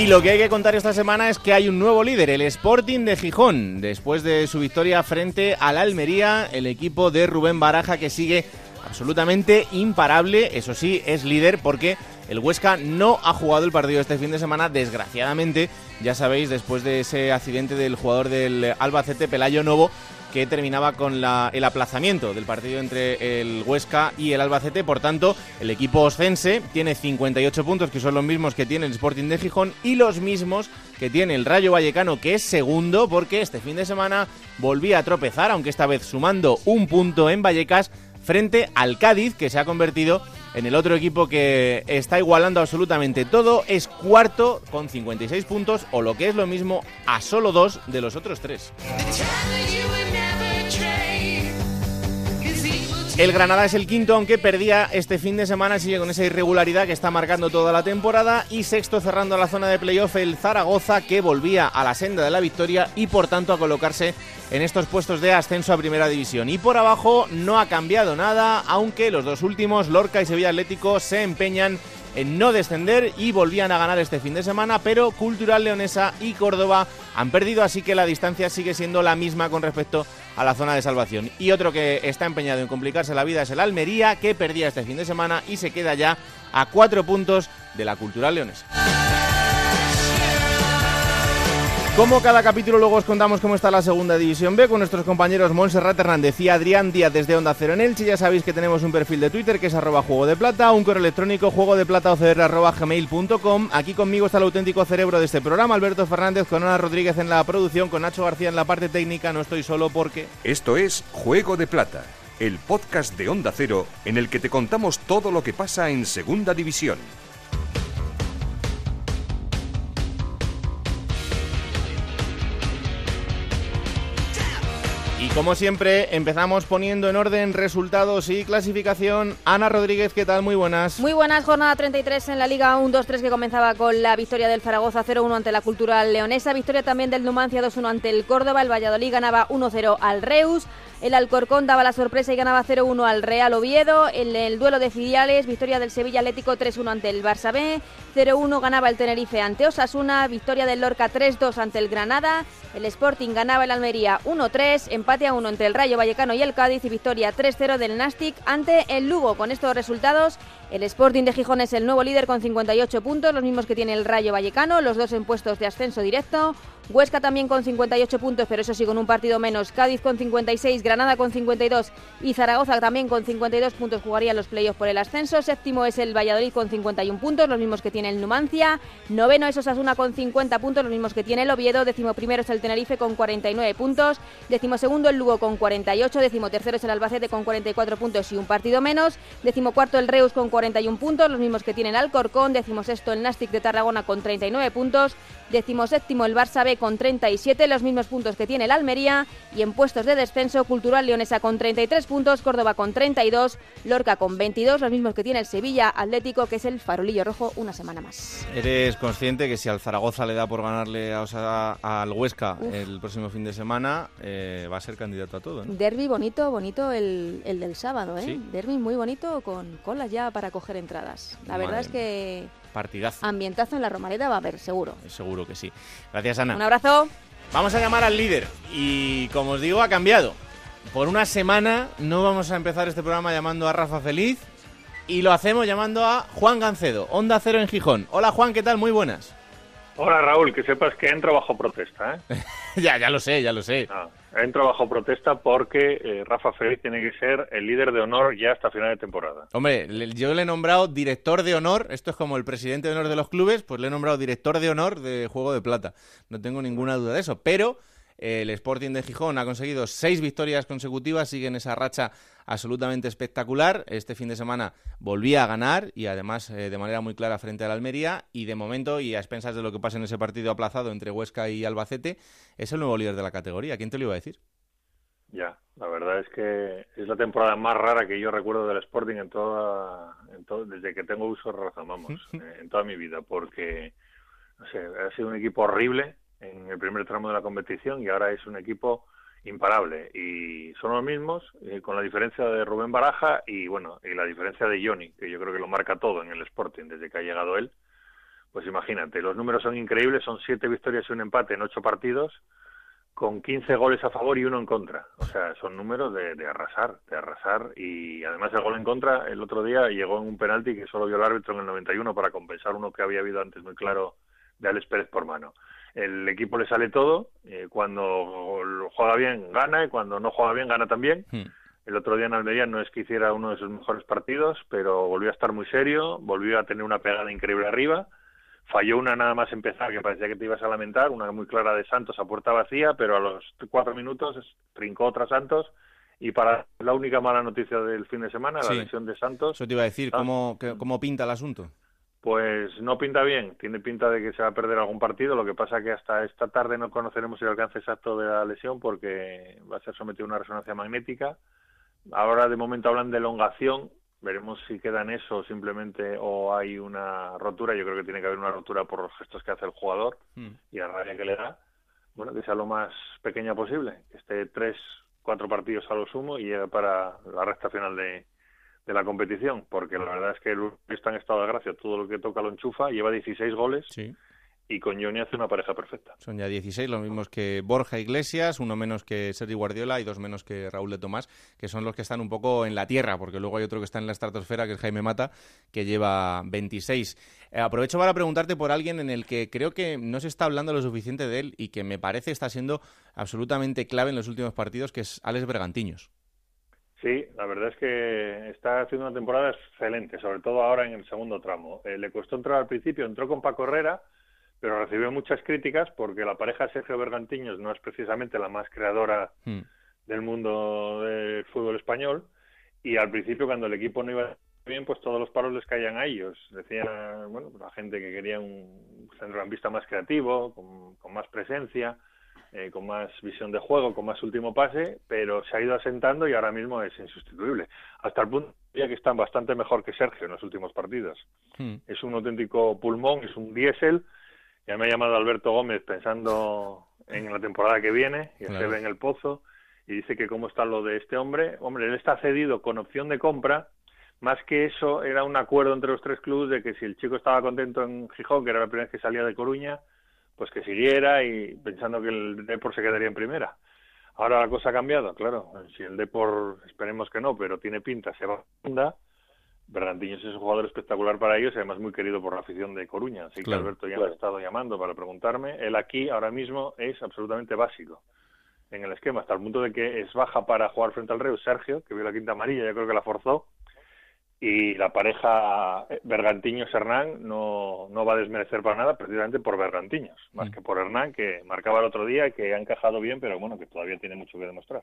Y lo que hay que contar esta semana es que hay un nuevo líder, el Sporting de Gijón, después de su victoria frente al Almería, el equipo de Rubén Baraja que sigue absolutamente imparable, eso sí, es líder porque el Huesca no ha jugado el partido este fin de semana, desgraciadamente, ya sabéis, después de ese accidente del jugador del Albacete, Pelayo Novo, que terminaba con el aplazamiento del partido entre el Huesca y el Albacete. Por tanto, el equipo oscense tiene 58 puntos, que son los mismos que tiene el Sporting de Gijón, y los mismos que tiene el Rayo Vallecano, que es segundo, porque este fin de semana volvía a tropezar, aunque esta vez sumando un punto en Vallecas frente al Cádiz, que se ha convertido el otro equipo que está igualando absolutamente todo. Es cuarto con 56 puntos, o lo que es lo mismo, a solo dos de los otros tres. El Granada es el quinto, aunque perdía este fin de semana, sigue con esa irregularidad que está marcando toda la temporada. Y sexto, cerrando la zona de playoff, el Zaragoza, que volvía a la senda de la victoria y por tanto a colocarse en estos puestos de ascenso a Primera División. Y por abajo no ha cambiado nada, aunque los dos últimos, Lorca y Sevilla Atlético, se empeñan en no descender y volvían a ganar este fin de semana, pero Cultural Leonesa y Córdoba han perdido, así que la distancia sigue siendo la misma con respecto a la zona de salvación. Y otro que está empeñado en complicarse la vida es el Almería, que perdía este fin de semana y se queda ya a cuatro puntos de la Cultural Leonesa. Como cada capítulo luego os contamos cómo está la segunda división B con nuestros compañeros Montserrat Hernández y Adrián Díaz desde Onda Cero en Elche. Ya sabéis que tenemos un perfil de Twitter que es arroba juego de plata, un correo electrónico juego de plata gmail.com. Aquí conmigo está el auténtico cerebro de este programa, Alberto Fernández, con Ana Rodríguez en la producción, con Nacho García en la parte técnica. No estoy solo porque... Esto es Juego de Plata, el podcast de Onda Cero en el que te contamos todo lo que pasa en segunda división. Como siempre, empezamos poniendo en orden resultados y clasificación. Ana Rodríguez, ¿qué tal? Muy buenas. Muy buenas, jornada 33 en la Liga 1-2-3 que comenzaba con la victoria del Zaragoza 0-1 ante la Cultural Leonesa, victoria también del Numancia 2-1 ante el Córdoba, el Valladolid ganaba 1-0 al Reus. El Alcorcón daba la sorpresa y ganaba 0-1 al Real Oviedo. En el duelo de filiales, victoria del Sevilla Atlético 3-1 ante el Barça B. 0-1 ganaba el Tenerife ante Osasuna. Victoria del Lorca 3-2 ante el Granada. El Sporting ganaba el Almería 1-3. Empate a 1 entre el Rayo Vallecano y el Cádiz. Y victoria 3-0 del Nastic ante el Lugo. Con estos resultados, el Sporting de Gijón es el nuevo líder con 58 puntos, los mismos que tiene el Rayo Vallecano, los dos en puestos de ascenso directo. Huesca también con 58 puntos, pero eso sí, con un partido menos. Cádiz con 56, Granada con 52 y Zaragoza también con 52 puntos jugarían los playoffs por el ascenso. Séptimo es el Valladolid con 51 puntos, los mismos que tiene el Numancia. Noveno es Osasuna con 50 puntos, los mismos que tiene el Oviedo. Décimo primero es el Tenerife con 49 puntos. Décimo segundo el Lugo con 48. Décimo tercero es el Albacete con 44 puntos y un partido menos. Décimo cuarto el Reus con 41 puntos, los mismos que tiene el Alcorcón. Décimo sexto el Nastic de Tarragona con 39 puntos. Décimo séptimo el Barça B con 37, los mismos puntos que tiene el Almería. Y en puestos de descenso, Cultural Leonesa con 33 puntos, Córdoba con 32, Lorca con 22, los mismos que tiene el Sevilla Atlético, que es el farolillo rojo una semana más. ¿Eres consciente que si al Zaragoza le da por ganarle a, al Huesca el próximo fin de semana, eh, va a ser candidato a todo? Derby bonito, bonito el, del sábado, ¿eh? Derby muy bonito con colas ya para coger entradas. La verdad es que Partidazo. Ambientazo en la Romareda va a haber, seguro. Seguro que sí. Gracias, Ana. Un abrazo. Vamos a llamar al líder. Y como os digo, ha cambiado. Por una semana no vamos a empezar este programa llamando a Rafa Feliz. Y lo hacemos llamando a Juan Gancedo, Onda Cero en Gijón. Hola Juan, ¿qué tal? Muy buenas. Hola Raúl, que sepas que entro bajo protesta. ¿eh? ya, ya lo sé, ya lo sé. Ah, entro bajo protesta porque eh, Rafa Félix tiene que ser el líder de honor ya hasta final de temporada. Hombre, yo le he nombrado director de honor, esto es como el presidente de honor de los clubes, pues le he nombrado director de honor de Juego de Plata. No tengo ninguna duda de eso, pero El Sporting de Gijón ha conseguido seis victorias consecutivas, sigue en esa racha absolutamente espectacular. Este fin de semana volvía a ganar y además eh, de manera muy clara frente al Almería y de momento y a expensas de lo que pasa en ese partido aplazado entre Huesca y Albacete, es el nuevo líder de la categoría. ¿Quién te lo iba a decir? Ya, la verdad es que es la temporada más rara que yo recuerdo del Sporting en toda, en todo, desde que tengo uso de razón, vamos, eh, en toda mi vida, porque no sé, ha sido un equipo horrible en el primer tramo de la competición y ahora es un equipo imparable y son los mismos eh, con la diferencia de Rubén Baraja y bueno y la diferencia de Johnny que yo creo que lo marca todo en el Sporting desde que ha llegado él pues imagínate los números son increíbles son siete victorias y un empate en ocho partidos con 15 goles a favor y uno en contra. O sea, son números de, arrasar, de arrasar. Y además el gol en contra el otro día llegó en un penalti que solo vio el árbitro en el 91 para compensar uno que había habido antes muy claro de Alex Pérez por mano. El equipo le sale todo, eh, cuando juega bien gana y cuando no juega bien gana también. Hmm. El otro día en Almería no es que hiciera uno de sus mejores partidos, pero volvió a estar muy serio, volvió a tener una pegada increíble arriba falló una nada más empezar que parecía que te ibas a lamentar, una muy clara de Santos a puerta vacía, pero a los cuatro minutos trincó otra Santos y para la única mala noticia del fin de semana, la lesión de Santos. Eso te iba a decir, ¿cómo, ¿cómo pinta el asunto? Pues no pinta bien, tiene pinta de que se va a perder algún partido, lo que pasa que hasta esta tarde no conoceremos el alcance exacto de la lesión porque va a ser sometido a una resonancia magnética. Ahora de momento hablan de elongación, Veremos si queda en eso simplemente o hay una rotura. Yo creo que tiene que haber una rotura por los gestos que hace el jugador hmm. y la rabia que le da. Bueno, que sea lo más pequeña posible, que esté tres, cuatro partidos a lo sumo y llegue para la recta final de, de la competición, porque la verdad es que está en estado de gracia, todo lo que toca lo enchufa, lleva 16 goles. Sí y con Johnny hace una pareja perfecta. Son ya 16, los mismos que Borja Iglesias, uno menos que Sergio Guardiola y dos menos que Raúl de Tomás, que son los que están un poco en la tierra, porque luego hay otro que está en la estratosfera, que es Jaime Mata, que lleva 26. Eh, aprovecho para preguntarte por alguien en el que creo que no se está hablando lo suficiente de él y que me parece está siendo absolutamente clave en los últimos partidos, que es Alex Bergantiños. Sí, la verdad es que está haciendo una temporada excelente, sobre todo ahora en el segundo tramo. Eh, le costó entrar al principio, entró con Paco Herrera, pero recibió muchas críticas porque la pareja Sergio Bergantiños no es precisamente la más creadora hmm. del mundo del fútbol español y al principio cuando el equipo no iba bien pues todos los palos les caían a ellos decían bueno la gente que quería un centrocampista más creativo con, más presencia eh, con más visión de juego con más último pase pero se ha ido asentando y ahora mismo es insustituible hasta el punto ya que están bastante mejor que Sergio en los últimos partidos hmm. es un auténtico pulmón es un diésel ya me ha llamado Alberto Gómez pensando en la temporada que viene, y se ve en el pozo, y dice que cómo está lo de este hombre. Hombre, él está cedido con opción de compra. Más que eso, era un acuerdo entre los tres clubes de que si el chico estaba contento en Gijón, que era la primera vez que salía de Coruña, pues que siguiera y pensando que el Depor se quedaría en primera. Ahora la cosa ha cambiado, claro. Si el Depor, esperemos que no, pero tiene pinta, se va a segunda, es un jugador espectacular para ellos y además muy querido por la afición de Coruña. Así que Alberto ya me ha estado llamando para preguntarme. Él aquí ahora mismo es absolutamente básico en el esquema, hasta el punto de que es baja para jugar frente al Reus Sergio, que vio la quinta amarilla, yo creo que la forzó, y la pareja Bergantiños-Hernán no, no va a desmerecer para nada precisamente por Bergantiños, más mm. que por Hernán, que marcaba el otro día y que ha encajado bien, pero bueno, que todavía tiene mucho que demostrar.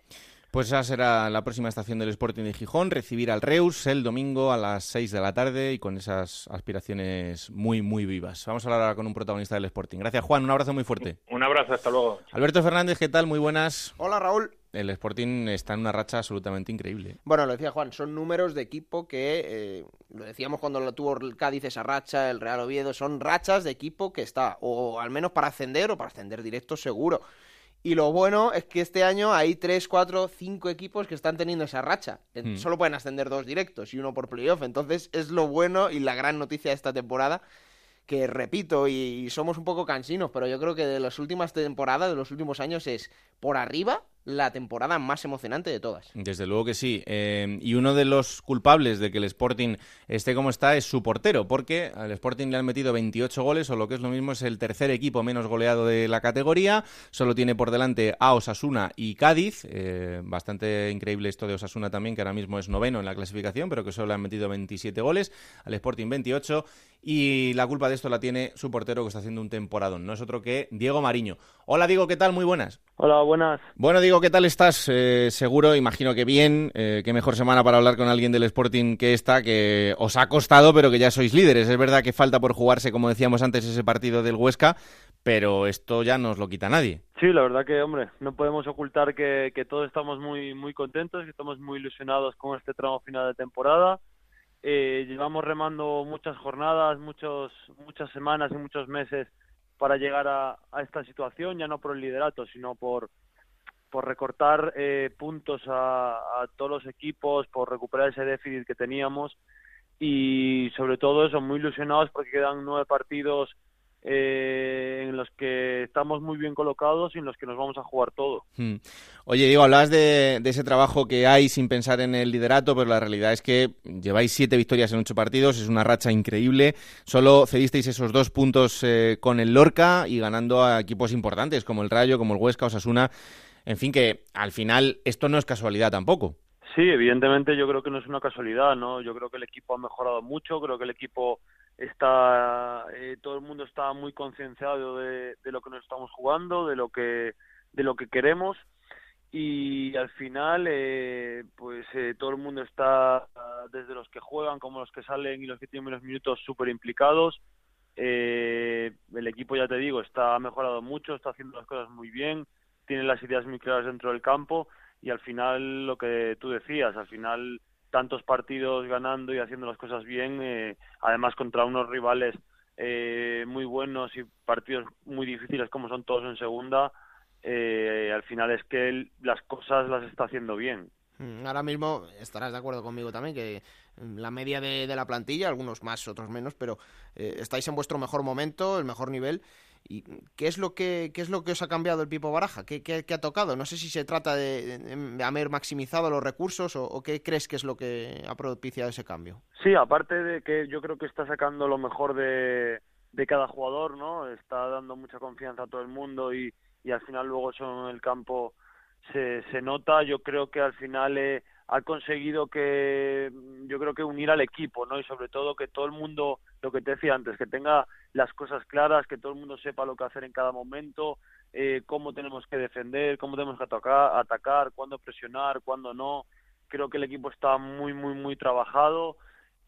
Pues esa será la próxima estación del Sporting de Gijón, recibir al Reus el domingo a las 6 de la tarde y con esas aspiraciones muy, muy vivas. Vamos a hablar ahora con un protagonista del Sporting. Gracias, Juan. Un abrazo muy fuerte. Un abrazo, hasta luego. Alberto Fernández, ¿qué tal? Muy buenas. Hola, Raúl el Sporting está en una racha absolutamente increíble. Bueno, lo decía Juan, son números de equipo que, eh, lo decíamos cuando lo tuvo el Cádiz esa racha, el Real Oviedo, son rachas de equipo que está, o al menos para ascender o para ascender directo seguro. Y lo bueno es que este año hay 3, 4, 5 equipos que están teniendo esa racha. Hmm. Solo pueden ascender dos directos y uno por playoff. Entonces es lo bueno y la gran noticia de esta temporada que repito, y somos un poco cansinos, pero yo creo que de las últimas temporadas, de los últimos años, es por arriba la temporada más emocionante de todas. Desde luego que sí. Eh, y uno de los culpables de que el Sporting esté como está es su portero, porque al Sporting le han metido 28 goles, o lo que es lo mismo, es el tercer equipo menos goleado de la categoría. Solo tiene por delante a Osasuna y Cádiz. Eh, bastante increíble esto de Osasuna también, que ahora mismo es noveno en la clasificación, pero que solo le han metido 27 goles. Al Sporting 28. Y la culpa de esto la tiene su portero, que está haciendo un temporadón. No es otro que Diego Mariño. Hola, Diego, ¿qué tal? Muy buenas. Hola, buenas. Bueno, digo, ¿qué tal estás? Eh, seguro, imagino que bien. Eh, qué mejor semana para hablar con alguien del Sporting que esta, que os ha costado, pero que ya sois líderes. Es verdad que falta por jugarse, como decíamos antes, ese partido del Huesca, pero esto ya no os lo quita nadie. Sí, la verdad que, hombre, no podemos ocultar que, que todos estamos muy, muy contentos, que estamos muy ilusionados con este tramo final de temporada. Eh, llevamos remando muchas jornadas, muchos, muchas semanas y muchos meses para llegar a, esta situación, ya no por el liderato, sino por, por recortar eh, puntos a, todos los equipos, por recuperar ese déficit que teníamos. Y sobre todo eso, muy ilusionados porque quedan nueve partidos eh, en los que estamos muy bien colocados y en los que nos vamos a jugar todo. Hmm. Oye, digo, hablabas de, ese trabajo que hay sin pensar en el liderato, pero la realidad es que lleváis siete victorias en ocho partidos, es una racha increíble. Solo cedisteis esos dos puntos eh, con el Lorca y ganando a equipos importantes como el Rayo, como el Huesca, Osasuna. En fin, que al final esto no es casualidad tampoco. Sí, evidentemente yo creo que no es una casualidad, ¿no? Yo creo que el equipo ha mejorado mucho, creo que el equipo está eh, todo el mundo está muy concienciado de, lo que nos estamos jugando de lo que de lo que queremos. Y al final eh, pues eh, todo el mundo está desde los que juegan como los que salen y los que tienen menos minutos súper implicados. El equipo ya te digo está mejorado mucho está haciendo las cosas muy bien tiene las ideas muy claras dentro del campo y al final lo que tú decías al final tantos partidos ganando y haciendo las cosas bien, eh, además contra unos rivales eh, muy buenos y partidos muy difíciles como son todos en segunda, eh, al final es que las cosas las está haciendo bien. Mm, ahora mismo estarás de acuerdo conmigo también que la media de, de la plantilla, algunos más, otros menos, pero estáis en vuestro mejor momento, el mejor nivel ¿Y qué es lo que, es lo que os ha cambiado el Pipo Baraja? ¿Qué, qué, ha tocado? No sé si se trata de, haber maximizado los recursos o, qué crees que es lo que ha propiciado ese cambio. Sí, aparte de que yo creo que está sacando lo mejor de, de cada jugador, ¿no? Está dando mucha confianza a todo el mundo y, y al final luego eso en el campo se, se nota. Yo creo que al final eh, ha conseguido que, yo creo que unir al equipo, ¿no? Y sobre todo que todo el mundo, lo que te decía antes, que tenga las cosas claras, que todo el mundo sepa lo que hacer en cada momento, eh, cómo tenemos que defender, cómo tenemos que atacar, atacar, cuándo presionar, cuándo no. Creo que el equipo está muy, muy, muy trabajado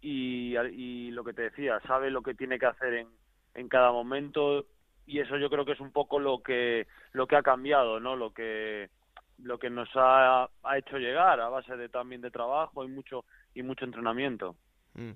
y, y lo que te decía, sabe lo que tiene que hacer en, en cada momento y eso yo creo que es un poco lo que lo que ha cambiado, ¿no? Lo que lo que nos ha, ha hecho llegar a base de también de trabajo y mucho y mucho entrenamiento. Mm.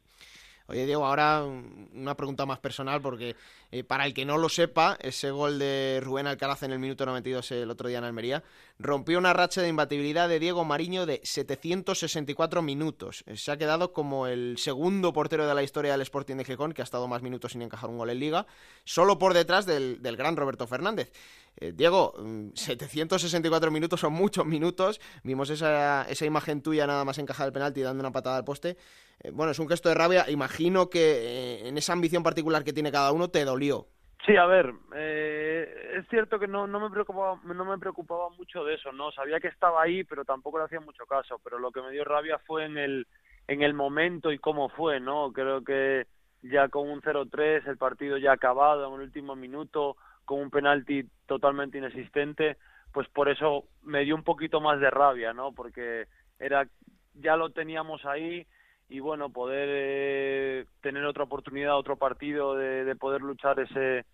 Oye, Diego, ahora una pregunta más personal, porque eh, para el que no lo sepa, ese gol de Rubén Alcaraz en el minuto 92 el otro día en Almería rompió una racha de imbatibilidad de Diego Mariño de 764 minutos. Eh, se ha quedado como el segundo portero de la historia del Sporting de Gijón, que ha estado más minutos sin encajar un gol en Liga, solo por detrás del, del gran Roberto Fernández. Eh, Diego, 764 mm, minutos son muchos minutos. Vimos esa, esa imagen tuya nada más encajar el penalti dando una patada al poste. Eh, bueno, es un gesto de rabia. Imagino que eh, en esa ambición particular que tiene cada uno te dolió. Sí, a ver, es cierto que no, no, me preocupaba, no me preocupaba mucho de eso, ¿no? Sabía que estaba ahí, pero tampoco le hacía mucho caso. Pero lo que me dio rabia fue en el, en el momento y cómo fue, ¿no? Creo que ya con un 0-3, el partido ya acabado en el último minuto, con un penalti totalmente inexistente, pues por eso me dio un poquito más de rabia, ¿no? Porque era ya lo teníamos ahí y bueno, poder eh, tener otra oportunidad, otro partido de, poder luchar ese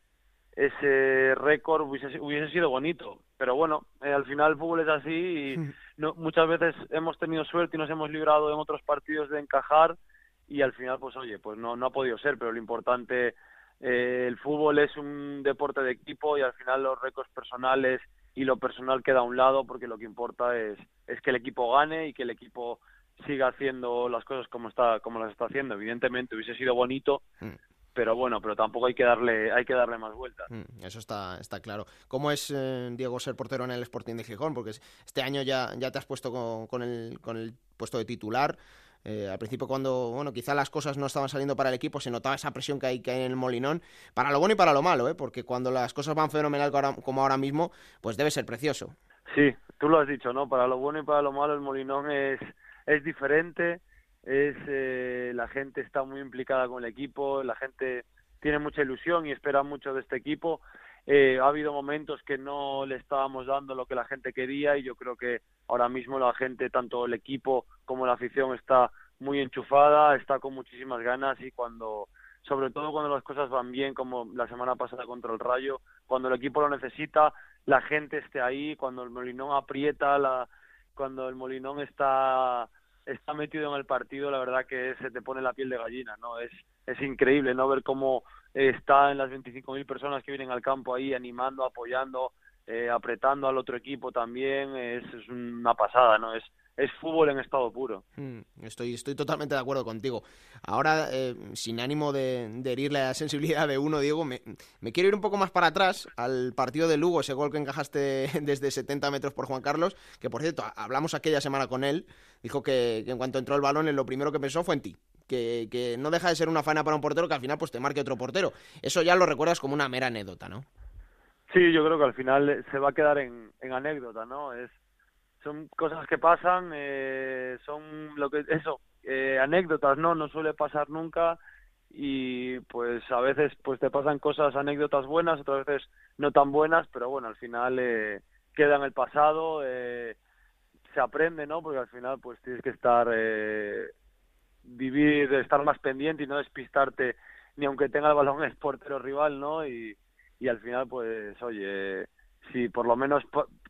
ese récord hubiese, hubiese sido bonito, pero bueno, eh, al final el fútbol es así y no, muchas veces hemos tenido suerte y nos hemos librado en otros partidos de encajar y al final pues oye, pues no no ha podido ser, pero lo importante eh, el fútbol es un deporte de equipo y al final los récords personales y lo personal queda a un lado porque lo que importa es, es que el equipo gane y que el equipo siga haciendo las cosas como está como las está haciendo. Evidentemente hubiese sido bonito mm. pero bueno pero tampoco hay que darle hay que darle más vueltas. Mm, eso está está claro. Cómo es eh, Diego ser portero en el Sporting de Gijón porque este año ya ya te has puesto con, con el con el puesto de titular eh, al principio cuando, bueno, quizá las cosas no estaban saliendo para el equipo, se notaba esa presión que hay, que en el Molinón, para lo bueno y para lo malo, ¿eh? porque cuando las cosas van fenomenal como ahora mismo, pues debe ser precioso. Sí, tú lo has dicho, ¿no? Para lo bueno y para lo malo el Molinón es, es diferente, es eh, la gente está muy implicada con el equipo, la gente tiene mucha ilusión y espera mucho de este equipo eh, ha habido momentos que no le estábamos dando lo que la gente quería y yo creo que ahora mismo la gente, tanto el equipo como la afición, está muy enchufada, está con muchísimas ganas y cuando sobre todo cuando las cosas van bien, como la semana pasada contra el Rayo, cuando el equipo lo necesita, la gente esté ahí, cuando el Molinón aprieta, la, cuando el Molinón está está metido en el partido, la verdad que se te pone la piel de gallina, ¿no? Es, es increíble, ¿no? Ver cómo está en las 25.000 personas que vienen al campo ahí animando, apoyando, eh, apretando al otro equipo también, es, es una pasada, ¿no? Es, es fútbol en estado puro. Mm, estoy, estoy totalmente de acuerdo contigo. Ahora, eh, sin ánimo de, herir la sensibilidad de uno, Diego, me, quiero ir un poco más para atrás al partido de Lugo, ese gol que encajaste desde 70 metros por Juan Carlos, que por cierto, hablamos aquella semana con él, dijo que, en cuanto entró el balón, lo primero que pensó fue en ti. Que, que, no deja de ser una faena para un portero que al final pues te marque otro portero. Eso ya lo recuerdas como una mera anécdota, ¿no? Sí, yo creo que al final se va a quedar en, en anécdota, ¿no? Es son cosas que pasan, eh, son lo que eso, eh, anécdotas, ¿no? No suele pasar nunca y pues a veces pues te pasan cosas, anécdotas buenas, otras veces no tan buenas, pero bueno, al final eh, queda en el pasado, eh, se aprende, ¿no? Porque al final pues tienes que estar, eh, vivir, estar más pendiente y no despistarte ni aunque tenga el balón el portero rival, ¿no? Y, y al final pues oye, si por lo menos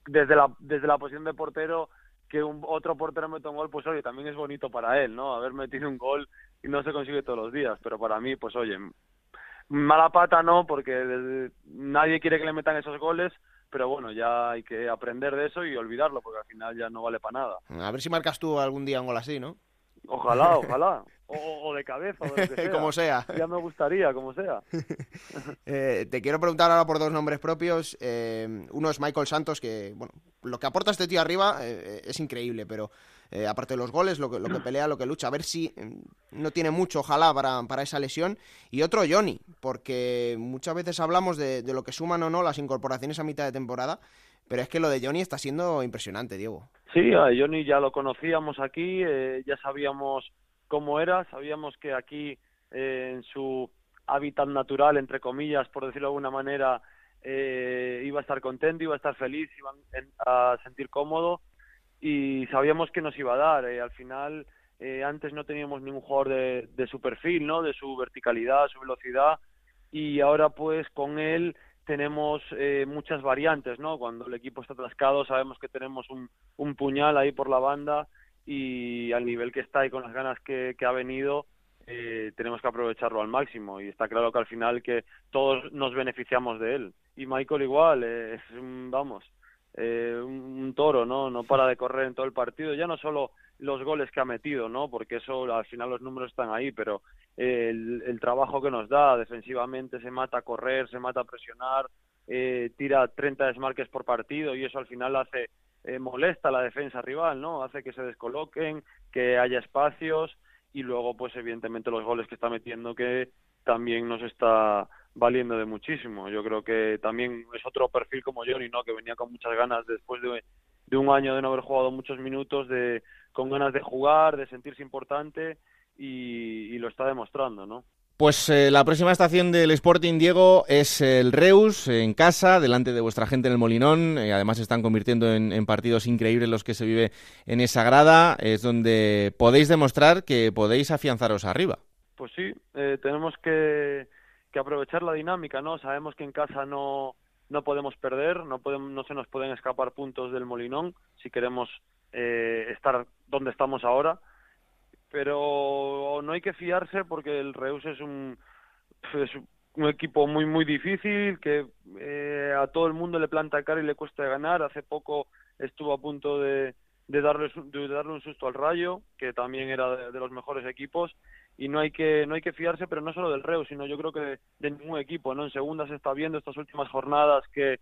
desde la, desde la posición de portero que un otro portero meta un gol, pues oye, también es bonito para él, ¿no? Haber metido un gol y no se consigue todos los días, pero para mí, pues oye, mala pata no, porque nadie quiere que le metan esos goles, pero bueno, ya hay que aprender de eso y olvidarlo, porque al final ya no vale para nada. A ver si marcas tú algún día un gol así, ¿no? Ojalá, ojalá. O, de cabeza, o de que sea. como sea. Ya me gustaría, como sea. Eh, te quiero preguntar ahora por dos nombres propios. Eh, uno es Michael Santos, que, bueno, lo que aporta este tío arriba eh, es increíble, pero aparte de los goles, lo que, lo que pelea, lo que lucha, a ver si no tiene mucho, ojalá, para, para esa lesión. Y otro, Johnny, porque muchas veces hablamos de, de lo que suman o no las incorporaciones a mitad de temporada, pero es que lo de Johnny está siendo impresionante, Diego. Sí, Johnny ya lo conocíamos aquí, eh, ya sabíamos cómo era, sabíamos que aquí eh, en su hábitat natural, entre comillas, por decirlo de alguna manera, eh, iba a estar contento, iba a estar feliz, iba a sentir cómodo y sabíamos que nos iba a dar. al final, antes no teníamos ningún jugador de, de su perfil, ¿no? De su verticalidad, su velocidad y ahora pues con él tenemos eh, muchas variantes, ¿no? Cuando el equipo está atascado sabemos que tenemos un, puñal ahí por la banda y al nivel que está y con las ganas que, que ha venido eh, tenemos que aprovecharlo al máximo y está claro que al final que todos nos beneficiamos de él. Y Michael igual, eh, es un, vamos, eh, un, toro, ¿no? No para de correr en todo el partido, ya no solo los goles que ha metido, ¿no? Porque eso al final los números están ahí, pero el, el trabajo que nos da defensivamente se mata a correr, se mata a presionar, eh, tira 30 desmarques por partido y eso al final hace eh, molesta a la defensa rival, ¿no? Hace que se descoloquen, que haya espacios y luego pues evidentemente los goles que está metiendo que también nos está valiendo de muchísimo. Yo creo que también es otro perfil como Johnny, ¿no? Que venía con muchas ganas después de, de un año de no haber jugado muchos minutos, de con ganas de jugar, de sentirse importante y, lo está demostrando, ¿no? Pues eh, la próxima estación del Sporting, Diego, es el Reus, en casa, delante de vuestra gente en el Molinón. Eh, además, se están convirtiendo en, partidos increíbles los que se vive en esa grada. Es donde podéis demostrar que podéis afianzaros arriba. Pues sí, eh, tenemos que, que, aprovechar la dinámica, ¿no? Sabemos que en casa no, no podemos perder, no, podemos, no se nos pueden escapar puntos del Molinón si queremos eh, estar donde estamos ahora. Pero no hay que fiarse porque el Reus es un, es un equipo muy muy difícil que eh, a todo el mundo le planta cara y le cuesta ganar. Hace poco estuvo a punto de, de darle, de darle un susto al Rayo, que también era de, los mejores equipos, y no hay que no hay que fiarse, pero no solo del Reus, sino yo creo que de, ningún equipo, ¿no? En segunda se está viendo estas últimas jornadas que,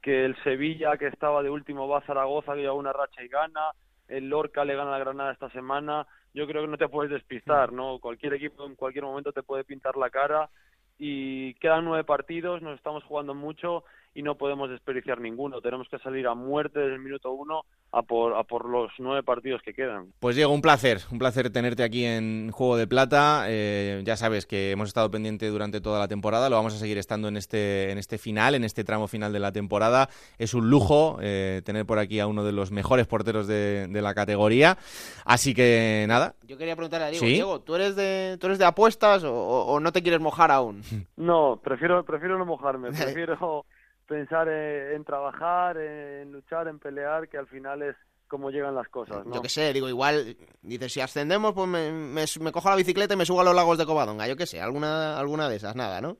que el Sevilla, que estaba de último, va a Zaragoza, que lleva una racha y gana, el Lorca le gana a la Granada esta semana, yo creo que no te puedes despistar, ¿no? Cualquier equipo en cualquier momento te puede pintar la cara y quedan nueve partidos, nos estamos jugando mucho y no podemos desperdiciar ninguno. Tenemos que salir a muerte desde el minuto uno a por, a por los nueve partidos que quedan. Pues Diego, un placer, un placer tenerte aquí en Juego de Plata. Eh, ya sabes que hemos estado pendiente durante toda la temporada, lo vamos a seguir estando en este, en este final, en este tramo final de la temporada. Es un lujo eh, tener por aquí a uno de los mejores porteros de, la categoría. Así que nada. Yo quería preguntarle a Diego, Diego, ¿tú eres de, tú eres de apuestas o, o no te quieres mojar aún? No, prefiero, prefiero no mojarme, prefiero pensar en, trabajar, en luchar, en pelear, que al final es como llegan las cosas. ¿no? Yo qué sé, digo, igual, dices, si ascendemos, pues me, me, cojo la bicicleta y me subo a los lagos de Covadonga, yo qué sé, alguna, alguna de esas, nada, ¿no?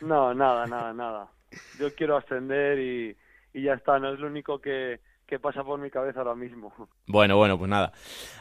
No, nada, nada, nada. Yo quiero ascender y, y ya está, no es lo único que, que pasa por mi cabeza ahora mismo. Bueno, bueno, pues nada.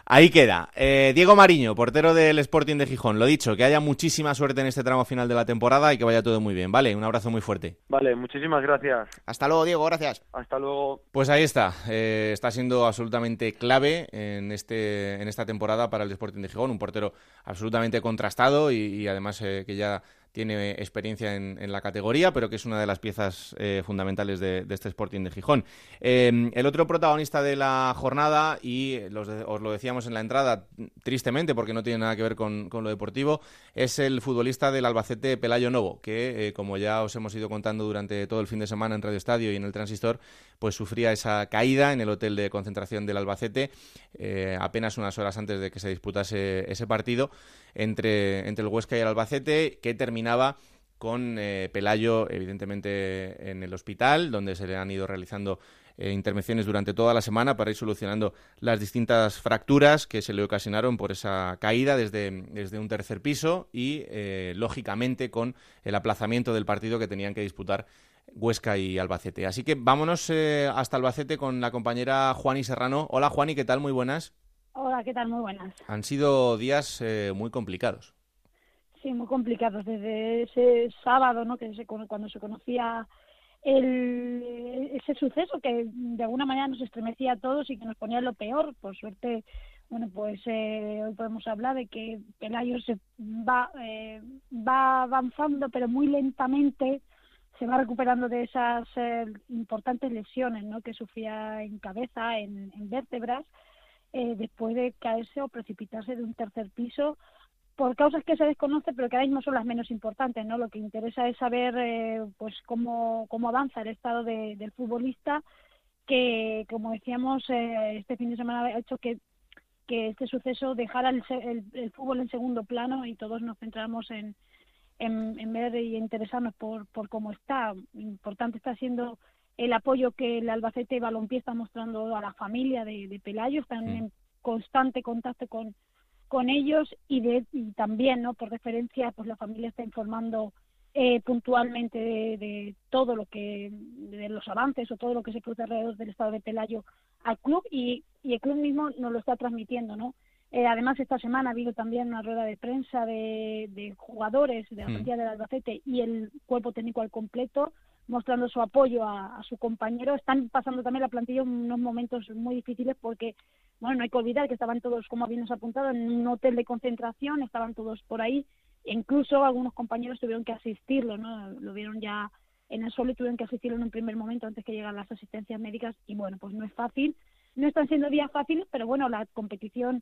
Ahí queda. Eh, Diego Mariño, portero del Sporting de Gijón. Lo dicho, que haya muchísima suerte en este tramo final de la temporada y que vaya todo muy bien, ¿vale? Un abrazo muy fuerte. Vale, muchísimas gracias. Hasta luego, Diego, gracias. Hasta luego. Pues ahí está. Eh, está siendo absolutamente clave en, este, en esta temporada para el Sporting de Gijón. Un portero absolutamente contrastado y, además eh, que ya tiene experiencia en, la categoría, pero que es una de las piezas eh, fundamentales de, este Sporting de Gijón. Em, el otro protagonista de la jornada, y os lo decíamos en la entrada, tristemente, porque no tiene nada que ver con, lo deportivo, es el futbolista del Albacete Pelayo Novo, que, eh, como ya os hemos ido contando durante todo el fin de semana en Radio Estadio y en el Transistor, pues sufría esa caída en el hotel de concentración del Albacete eh, apenas unas horas antes de que se disputase ese partido entre, entre el Huesca y el Albacete, que terminaba con eh, Pelayo, evidentemente, en el hospital, donde se le han ido realizando eh, intervenciones durante toda la semana para ir solucionando las distintas fracturas que se le ocasionaron por esa caída desde, desde un tercer piso y, lógicamente, con el aplazamiento del partido que tenían que disputar Huesca y Albacete. Así que vámonos eh, hasta Albacete con la compañera Juani Serrano. Hola Juani, ¿qué tal? Muy buenas. Hola, ¿qué tal? Muy buenas. Han sido días eh, muy complicados. Sí, muy complicados. Desde ese sábado, ¿no? Que cuando se conocía el, ese suceso que de alguna manera nos estremecía a todos y que nos ponía lo peor. Por suerte, bueno, pues eh, hoy podemos hablar de que Pelayo se va, va avanzando, pero muy lentamente se va recuperando de esas eh, importantes lesiones ¿no? que sufría en cabeza, en, vértebras, eh, después de caerse o precipitarse de un tercer piso por causas que se desconocen, pero que ahora mismo son las menos importantes. ¿no? Lo que interesa es saber eh, pues cómo, cómo avanza el estado del futbolista, que, como decíamos, este fin de semana ha hecho que que este suceso dejara el, el fútbol en segundo plano y todos nos centramos en, en, ver y interesarnos por, por cómo está. Importante está siendo el apoyo que el Albacete Balompié está mostrando a la familia de, Pelayo, están en constante contacto con, con ellos y, de, y también, ¿no? Por referencia, pues la familia está informando eh, puntualmente de, todo lo que, de los avances o todo lo que se produce alrededor del estado de Pelayo al club y, y el club mismo nos lo está transmitiendo, ¿no? Eh, además, esta semana ha habido también una rueda de prensa de, jugadores de la mm. plantilla del Albacete y el cuerpo técnico al completo, mostrando su apoyo a, su compañero. Están pasando también la plantilla unos momentos muy difíciles porque, bueno, no hay que olvidar que estaban todos, como bien nos apuntado, en un hotel de concentración, estaban todos por ahí. E incluso algunos compañeros tuvieron que asistirlo, ¿no? Lo vieron ya en el suelo y tuvieron que asistirlo en un primer momento antes que llegaran las asistencias médicas. Y bueno, pues no es fácil. No están siendo días fáciles, pero bueno, la competición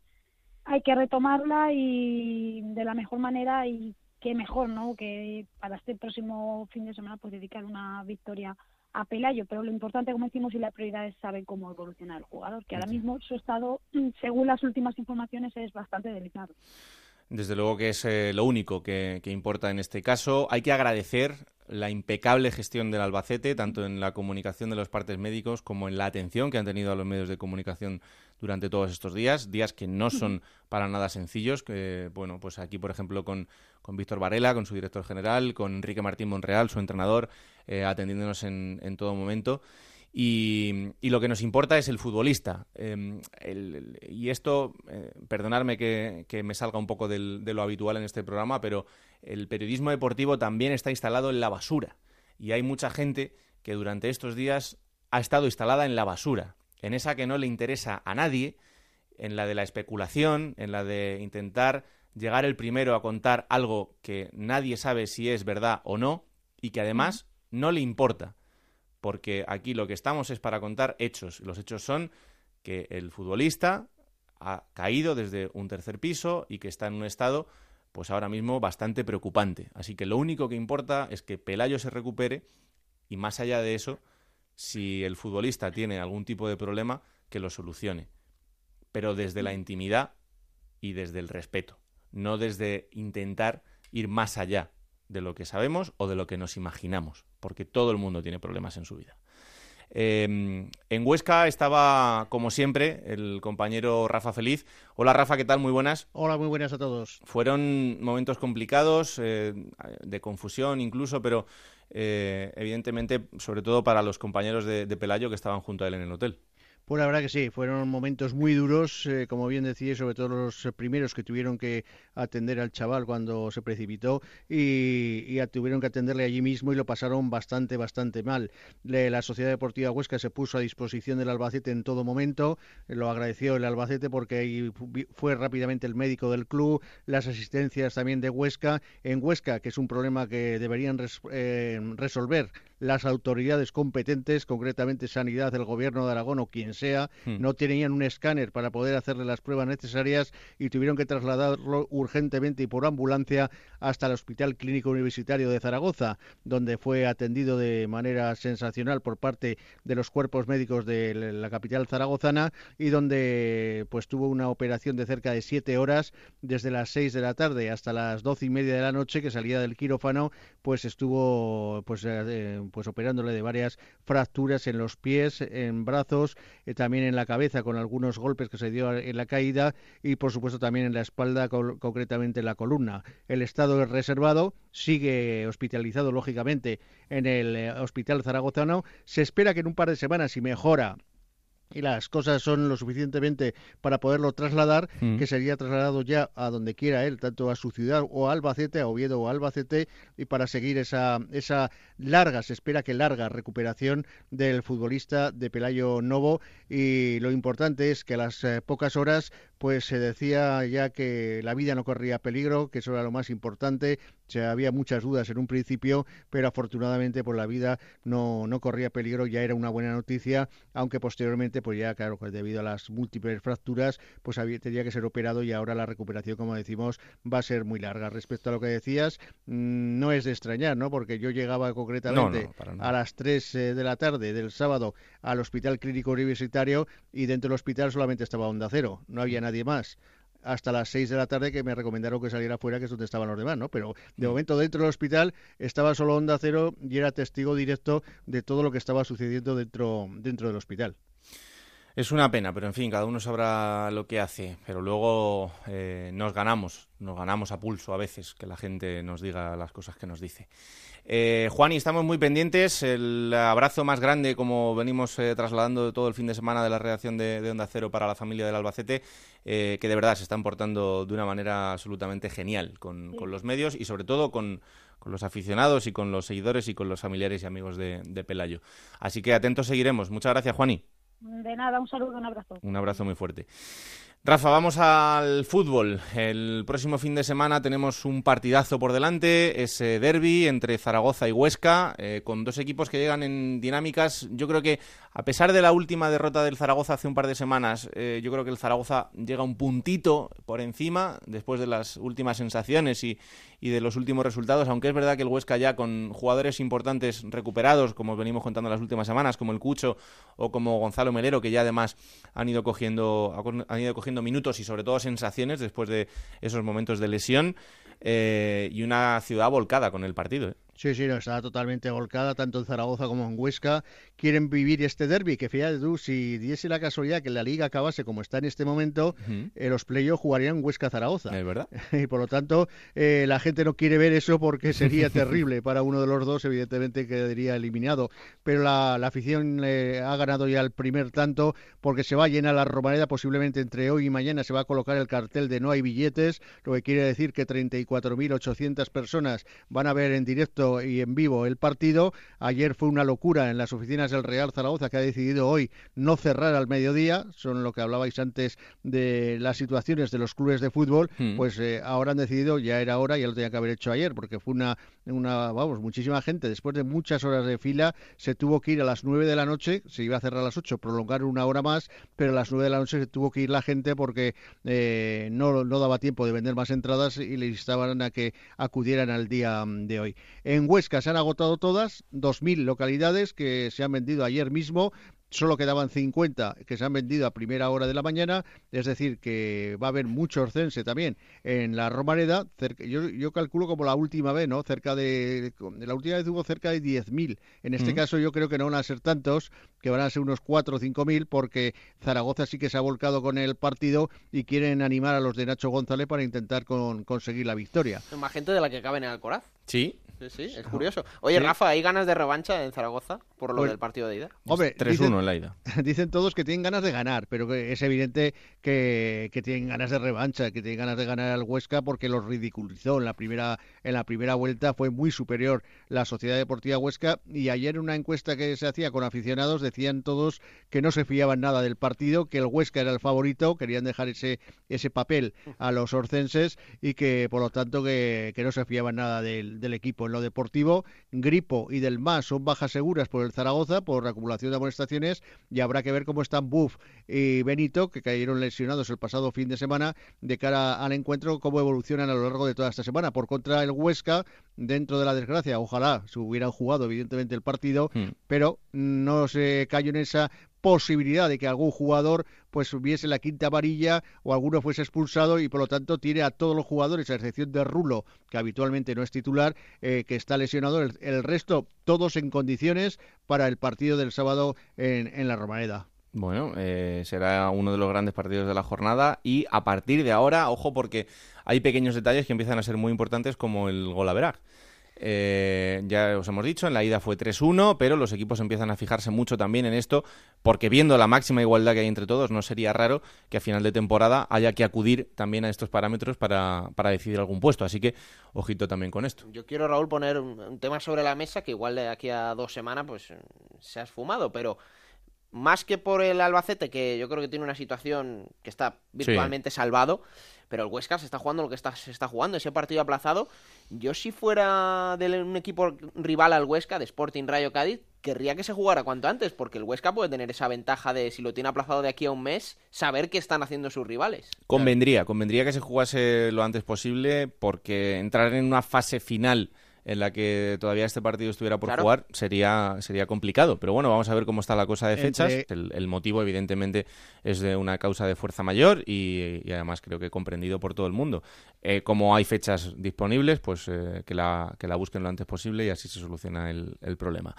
hay que retomarla y de la mejor manera y qué mejor, ¿no? Que para este próximo fin de semana pues dedicar una victoria a Pelayo, pero lo importante, como decimos, y la prioridad es saber cómo evolucionar el jugador, que ahora mismo su estado, según las últimas informaciones, es bastante delicado. Desde luego que es eh, lo único que, importa en este caso. Hay que agradecer la impecable gestión del Albacete, tanto en la comunicación de los partes médicos como en la atención que han tenido a los medios de comunicación durante todos estos días, días que no son para nada sencillos, que bueno, pues aquí por ejemplo con, con Víctor Varela, con su director general, con Enrique Martín Monreal, su entrenador, eh, atendiéndonos en, en todo momento. Y, lo que nos importa es el futbolista. Em, y esto, eh, perdonadme que, me salga un poco de lo habitual en este programa, pero el periodismo deportivo también está instalado en la basura. Y hay mucha gente que durante estos días ha estado instalada en la basura, en esa que no le interesa a nadie, en la de la especulación, en la de intentar llegar el primero a contar algo que nadie sabe si es verdad o no y que además no le importa. Porque aquí lo que estamos es para contar hechos. Los hechos son que el futbolista ha caído desde un tercer piso y que está en un estado pues ahora mismo bastante preocupante. Así que lo único que importa es que Pelayo se recupere y más allá de eso, si el futbolista tiene algún tipo de problema, que lo solucione. Pero desde la intimidad y desde el respeto, no desde intentar ir más allá de lo que sabemos o de lo que nos imaginamos, porque todo el mundo tiene problemas en su vida. Em, en Huesca estaba, como siempre, el compañero Rafa Feliz. Hola Rafa, ¿qué tal? Muy buenas. Hola, muy buenas a todos. Fueron momentos complicados, eh, de confusión incluso, pero eh, evidentemente, sobre todo para los compañeros de Pelayo que estaban junto a él en el hotel. Pues la verdad que sí, fueron momentos muy duros, eh, como bien decía, sobre todo los primeros que tuvieron que atender al chaval cuando se precipitó y, tuvieron que atenderle allí mismo y lo pasaron bastante, bastante mal. la Sociedad Deportiva Huesca se puso a disposición del Albacete en todo momento, lo agradeció el Albacete porque ahí fue rápidamente el médico del club, las asistencias también de Huesca. En Huesca, que es un problema que deberían eh, resolver las autoridades competentes, concretamente Sanidad, el Gobierno de Aragón o quien sea, hmm. no tenían un escáner para poder hacerle las pruebas necesarias y tuvieron que trasladarlo urgentemente y por ambulancia hasta el Hospital Clínico Universitario de Zaragoza, donde fue atendido de manera sensacional por parte de los cuerpos médicos de la capital zaragozana y donde pues tuvo una operación de cerca de siete horas desde las seis de la tarde hasta las doce y media de la noche que salía del quirófano pues estuvo pues eh, pues operándole de varias fracturas en los pies, en brazos, eh, también en la cabeza con algunos golpes que se dio en la caída y por supuesto también en la espalda, concretamente en la columna. El estado es reservado, sigue hospitalizado lógicamente en el eh, Hospital Zaragozano. Se espera que en un par de semanas, si mejora y las cosas son lo suficientemente para poderlo trasladar, mm. que sería trasladado ya a donde quiera él, tanto a su ciudad o a Albacete, a Oviedo o a Albacete, y para seguir esa, esa larga, se espera que larga recuperación del futbolista de Pelayo Novo. Y lo importante es que a las eh, pocas horas pues se decía ya que la vida no corría peligro, que eso era lo más importante. Se había muchas dudas en un principio, pero afortunadamente por pues, la vida no, no corría peligro, ya era una buena noticia, aunque posteriormente, pues ya claro, pues debido a las múltiples fracturas, pues había, tenía que ser operado y ahora la recuperación, como decimos, va a ser muy larga. Respecto a lo que decías, mm, no es de extrañar, ¿no? Porque yo llegaba concretamente a las 3 eh, de la tarde del sábado al Hospital Clínico Universitario y dentro del hospital solamente estaba Onda Cero, no había nadie más hasta las 6 de la tarde que me recomendaron que saliera fuera, que es donde estaban los demás, ¿no? Pero de mm. momento dentro del hospital estaba solo Onda Cero y era testigo directo de todo lo que estaba sucediendo dentro, dentro del hospital. Es una pena, pero en fin, cada uno sabrá lo que hace, pero luego eh, nos ganamos, nos ganamos a pulso a veces que la gente nos diga las cosas que nos dice. Eh, Juan, y estamos muy pendientes. El abrazo más grande, como venimos eh, trasladando todo el fin de semana de la redacción de, Onda Cero para la familia del Albacete, eh, que de verdad se están portando de una manera absolutamente genial con, los medios y sobre todo con, los aficionados y con los seguidores y con los familiares y amigos de, de Pelayo. Así que atentos seguiremos. Muchas gracias, Juani. De nada, un saludo, un abrazo. Un abrazo muy fuerte. Rafa, vamos al fútbol. El próximo fin de semana tenemos un partidazo por delante, ese derby entre Zaragoza y Huesca, eh, con dos equipos que llegan en dinámicas. Yo creo que, a pesar de la última derrota del Zaragoza hace un par de semanas, eh, yo creo que el Zaragoza llega un puntito por encima después de las últimas sensaciones y, y de los últimos resultados, aunque es verdad que el Huesca ya con jugadores importantes recuperados, como venimos contando las últimas semanas, como el Cucho o como Gonzalo Melero, que ya además han ido cogiendo, han ido cogiendo minutos y sobre todo sensaciones después de esos momentos de lesión, eh, y una ciudad volcada con el partido. ¿eh? Sí, sí, no, está totalmente volcada, tanto en Zaragoza como en Huesca. Quieren vivir este derby, que fíjate tú, si diese la casualidad que la liga acabase como está en este momento, eh, los playoffs jugarían Huesca-Zaragoza. Es verdad. y por lo tanto, eh, la gente no quiere ver eso porque sería terrible. Para uno de los dos, evidentemente, quedaría eliminado. Pero la, afición ha ganado ya el primer tanto porque se va a llenar la Romareda. Posiblemente entre hoy y mañana se va a colocar el cartel de no hay billetes, lo que quiere decir que 34.800 personas van a ver en directo y en vivo el partido. Ayer fue una locura en las oficinas del Real Zaragoza que ha decidido hoy no cerrar al mediodía. Son lo que hablabais antes de las situaciones de los clubes de fútbol. Mm. Pues eh, ahora han decidido, ya era hora, ya lo tenía que haber hecho ayer, porque fue una, una, vamos, muchísima gente. Después de muchas horas de fila, se tuvo que ir a las 9 de la noche, se iba a cerrar a las 8, prolongar una hora más, pero a las 9 de la noche se tuvo que ir la gente porque eh, no, no daba tiempo de vender más entradas y le instaban a que acudieran al día mm, de hoy. En Huesca se han agotado todas, 2.000 localidades que se han vendido ayer mismo solo quedaban 50 que se han vendido a primera hora de la mañana, es decir, que va a haber mucho orcense también en la Romareda, cerca, yo, yo calculo como la última vez, ¿no? Cerca de, la última vez hubo cerca de 10.000. En este Mm. caso yo creo que no van a ser tantos, que van a ser unos 4 o 5.000 porque Zaragoza sí que se ha volcado con el partido y quieren animar a los de Nacho González para intentar con- conseguir la victoria. Más gente de la que cabe en el Alcoraz. Sí, Sí, sí, es curioso. Oye, Sí. Rafa, ¿hay ganas de revancha en Zaragoza por lo Pues- del partido de ida? Hombre, 3-1 dicen- en la ida. dicen todos que tienen ganas de ganar, pero que es evidente que, que tienen ganas de revancha, que tienen ganas de ganar al Huesca porque los ridiculizó en la primera en la primera vuelta fue muy superior la Sociedad Deportiva Huesca y ayer en una encuesta que se hacía con aficionados decían todos que no se fiaban nada del partido, que el Huesca era el favorito, querían dejar ese ese papel a los orcenses y que por lo tanto que, que no se fiaban nada del, del equipo en lo deportivo. Gripo y del MAS son bajas seguras por el Zaragoza por acumulación de amonestaciones y habrá que ver cómo están Buff y Benito, que cayeron lesionados el pasado fin de semana, de cara al encuentro, cómo evolucionan a lo largo de toda esta semana. Por contra, el Huesca, dentro de la desgracia, ojalá se hubieran jugado evidentemente el partido, Mm. pero no se cayó en esa posibilidad de que algún jugador pues hubiese la quinta varilla o alguno fuese expulsado y por lo tanto tiene a todos los jugadores, a excepción de Rulo, que habitualmente no es titular, eh, que está lesionado. El, el resto, todos en condiciones para el partido del sábado en, en la Romareda. Bueno, eh, será uno de los grandes partidos de la jornada y a partir de ahora, ojo porque hay pequeños detalles que empiezan a ser muy importantes como el gol a verar. Eh, ya os hemos dicho, en la ida fue 3-1, pero los equipos empiezan a fijarse mucho también en esto, porque viendo la máxima igualdad que hay entre todos, no sería raro que a final de temporada haya que acudir también a estos parámetros para, para decidir algún puesto. Así que, ojito también con esto. Yo quiero, Raúl, poner un, un tema sobre la mesa que igual de aquí a dos semanas pues se ha esfumado, pero más que por el Albacete, que yo creo que tiene una situación que está virtualmente salvado, pero el Huesca se está jugando lo que está, se está jugando, ese partido aplazado. Yo si fuera de un equipo rival al Huesca, de Sporting Rayo Cádiz, querría que se jugara cuanto antes, porque el Huesca puede tener esa ventaja de, si lo tiene aplazado de aquí a un mes, saber qué están haciendo sus rivales. Convendría, convendría que se jugase lo antes posible, porque entrar en una fase final en la que todavía este partido estuviera por Claro. jugar sería, sería complicado. Pero bueno, vamos a ver cómo está la cosa de Entre- fechas. El, el motivo, evidentemente, es de una causa de fuerza mayor y, y además creo que comprendido por todo el mundo. Eh, como hay fechas disponibles, pues eh, que, la, que la busquen lo antes posible y así se soluciona el, el problema.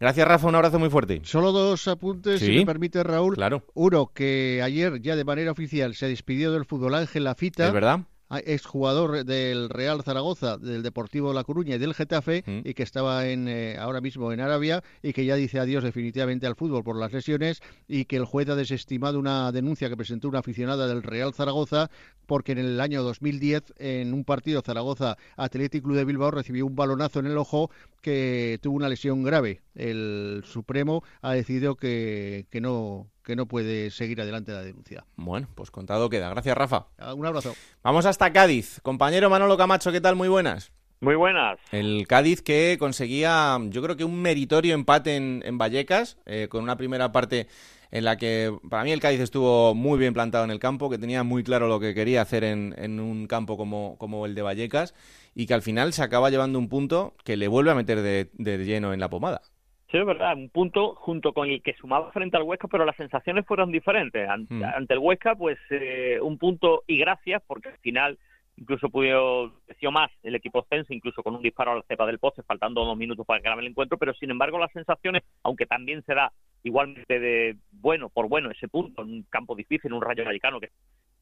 Gracias, Rafa. Un abrazo muy fuerte. Solo dos apuntes, Sí. si me permite, Raúl. Claro, Uno, que ayer ya de manera oficial se despidió del fútbol Ángel Lafita. es verdad. Exjugador del Real Zaragoza, del Deportivo La Coruña y del Getafe, Mm. y que estaba en, eh, ahora mismo en Arabia y que ya dice adiós definitivamente al fútbol por las lesiones y que el juez ha desestimado una denuncia que presentó una aficionada del Real Zaragoza porque en el año 2010 en un partido Zaragoza Athletic Club de Bilbao recibió un balonazo en el ojo que tuvo una lesión grave. El Supremo ha decidido que, que no que no puede seguir adelante la denuncia. Bueno, pues contado queda. Gracias, Rafa. Un abrazo. Vamos hasta Cádiz. Compañero Manolo Camacho, ¿qué tal? Muy buenas. Muy buenas. El Cádiz que conseguía, yo creo que un meritorio empate en, en Vallecas, eh, con una primera parte en la que para mí el Cádiz estuvo muy bien plantado en el campo, que tenía muy claro lo que quería hacer en, en un campo como, como el de Vallecas, y que al final se acaba llevando un punto que le vuelve a meter de, de lleno en la pomada. Sí, es verdad, un punto junto con el que sumaba frente al Huesca, pero las sensaciones fueron diferentes. Ante, Mm. ante el Huesca, pues eh, un punto y gracias, porque al final incluso pudo creció más el equipo Cense, incluso con un disparo a la cepa del poste, faltando dos minutos para acabar el encuentro, pero sin embargo las sensaciones, aunque también será igualmente de bueno por bueno ese punto, en un campo difícil, un rayo vallecano que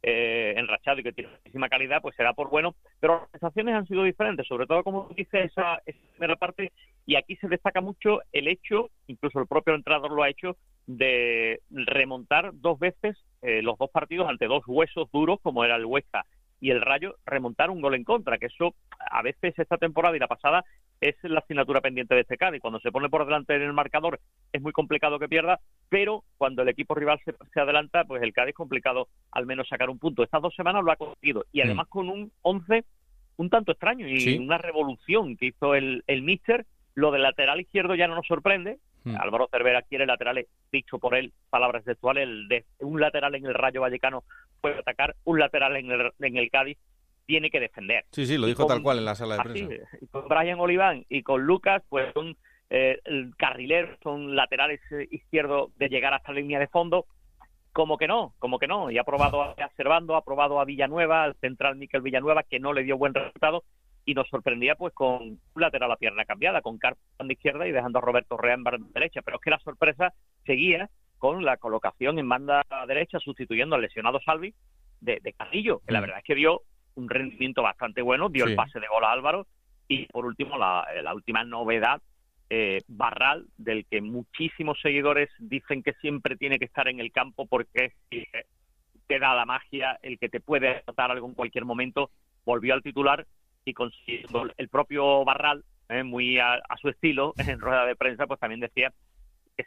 eh, enrachado y que tiene muchísima calidad, pues será por bueno, pero las sensaciones han sido diferentes, sobre todo como dice esa, esa primera parte, y aquí se destaca mucho el hecho, incluso el propio entrenador lo ha hecho, de remontar dos veces eh, los dos partidos ante dos huesos duros como era el Huesca y el Rayo remontar un gol en contra, que eso a veces esta temporada y la pasada es la asignatura pendiente de este Cádiz. Cuando se pone por delante en el marcador es muy complicado que pierda, pero cuando el equipo rival se, adelanta, pues el Cádiz es complicado al menos sacar un punto. Estas dos semanas lo ha conseguido y además mm. con un 11 un tanto extraño y una revolución que hizo el, el Mister. Lo del lateral izquierdo ya no nos sorprende. Mm. Álvaro Cervera quiere laterales, dicho por él, palabras textuales, el de un lateral en el Rayo Vallecano puede atacar, un lateral en el, en el Cádiz tiene que defender. Sí, sí, lo dijo tal cual en la sala de prensa. con Brian Oliván y con Lucas, pues son eh, carrileros, son laterales eh, izquierdos de llegar hasta la línea de fondo. Como que no, como que no. Y ha probado a Cervando, ha probado a Villanueva, al central Miquel Villanueva, que no le dio buen resultado. Y nos sorprendía pues con un lateral a pierna cambiada, con Carlos de izquierda y dejando a Roberto Rea en banda derecha. Pero es que la sorpresa seguía con la colocación en banda derecha, sustituyendo al lesionado Salvi de, de Carrillo, que la mm. verdad es que dio un rendimiento bastante bueno, dio el pase de gol a Álvaro y por último la, última novedad, eh, Barral, del que muchísimos seguidores dicen que siempre tiene que estar en el campo porque te da la magia, el que te puede anotar algo en cualquier momento, volvió al titular y consiguió el propio Barral, eh, muy a, su estilo, en rueda de prensa, pues también decía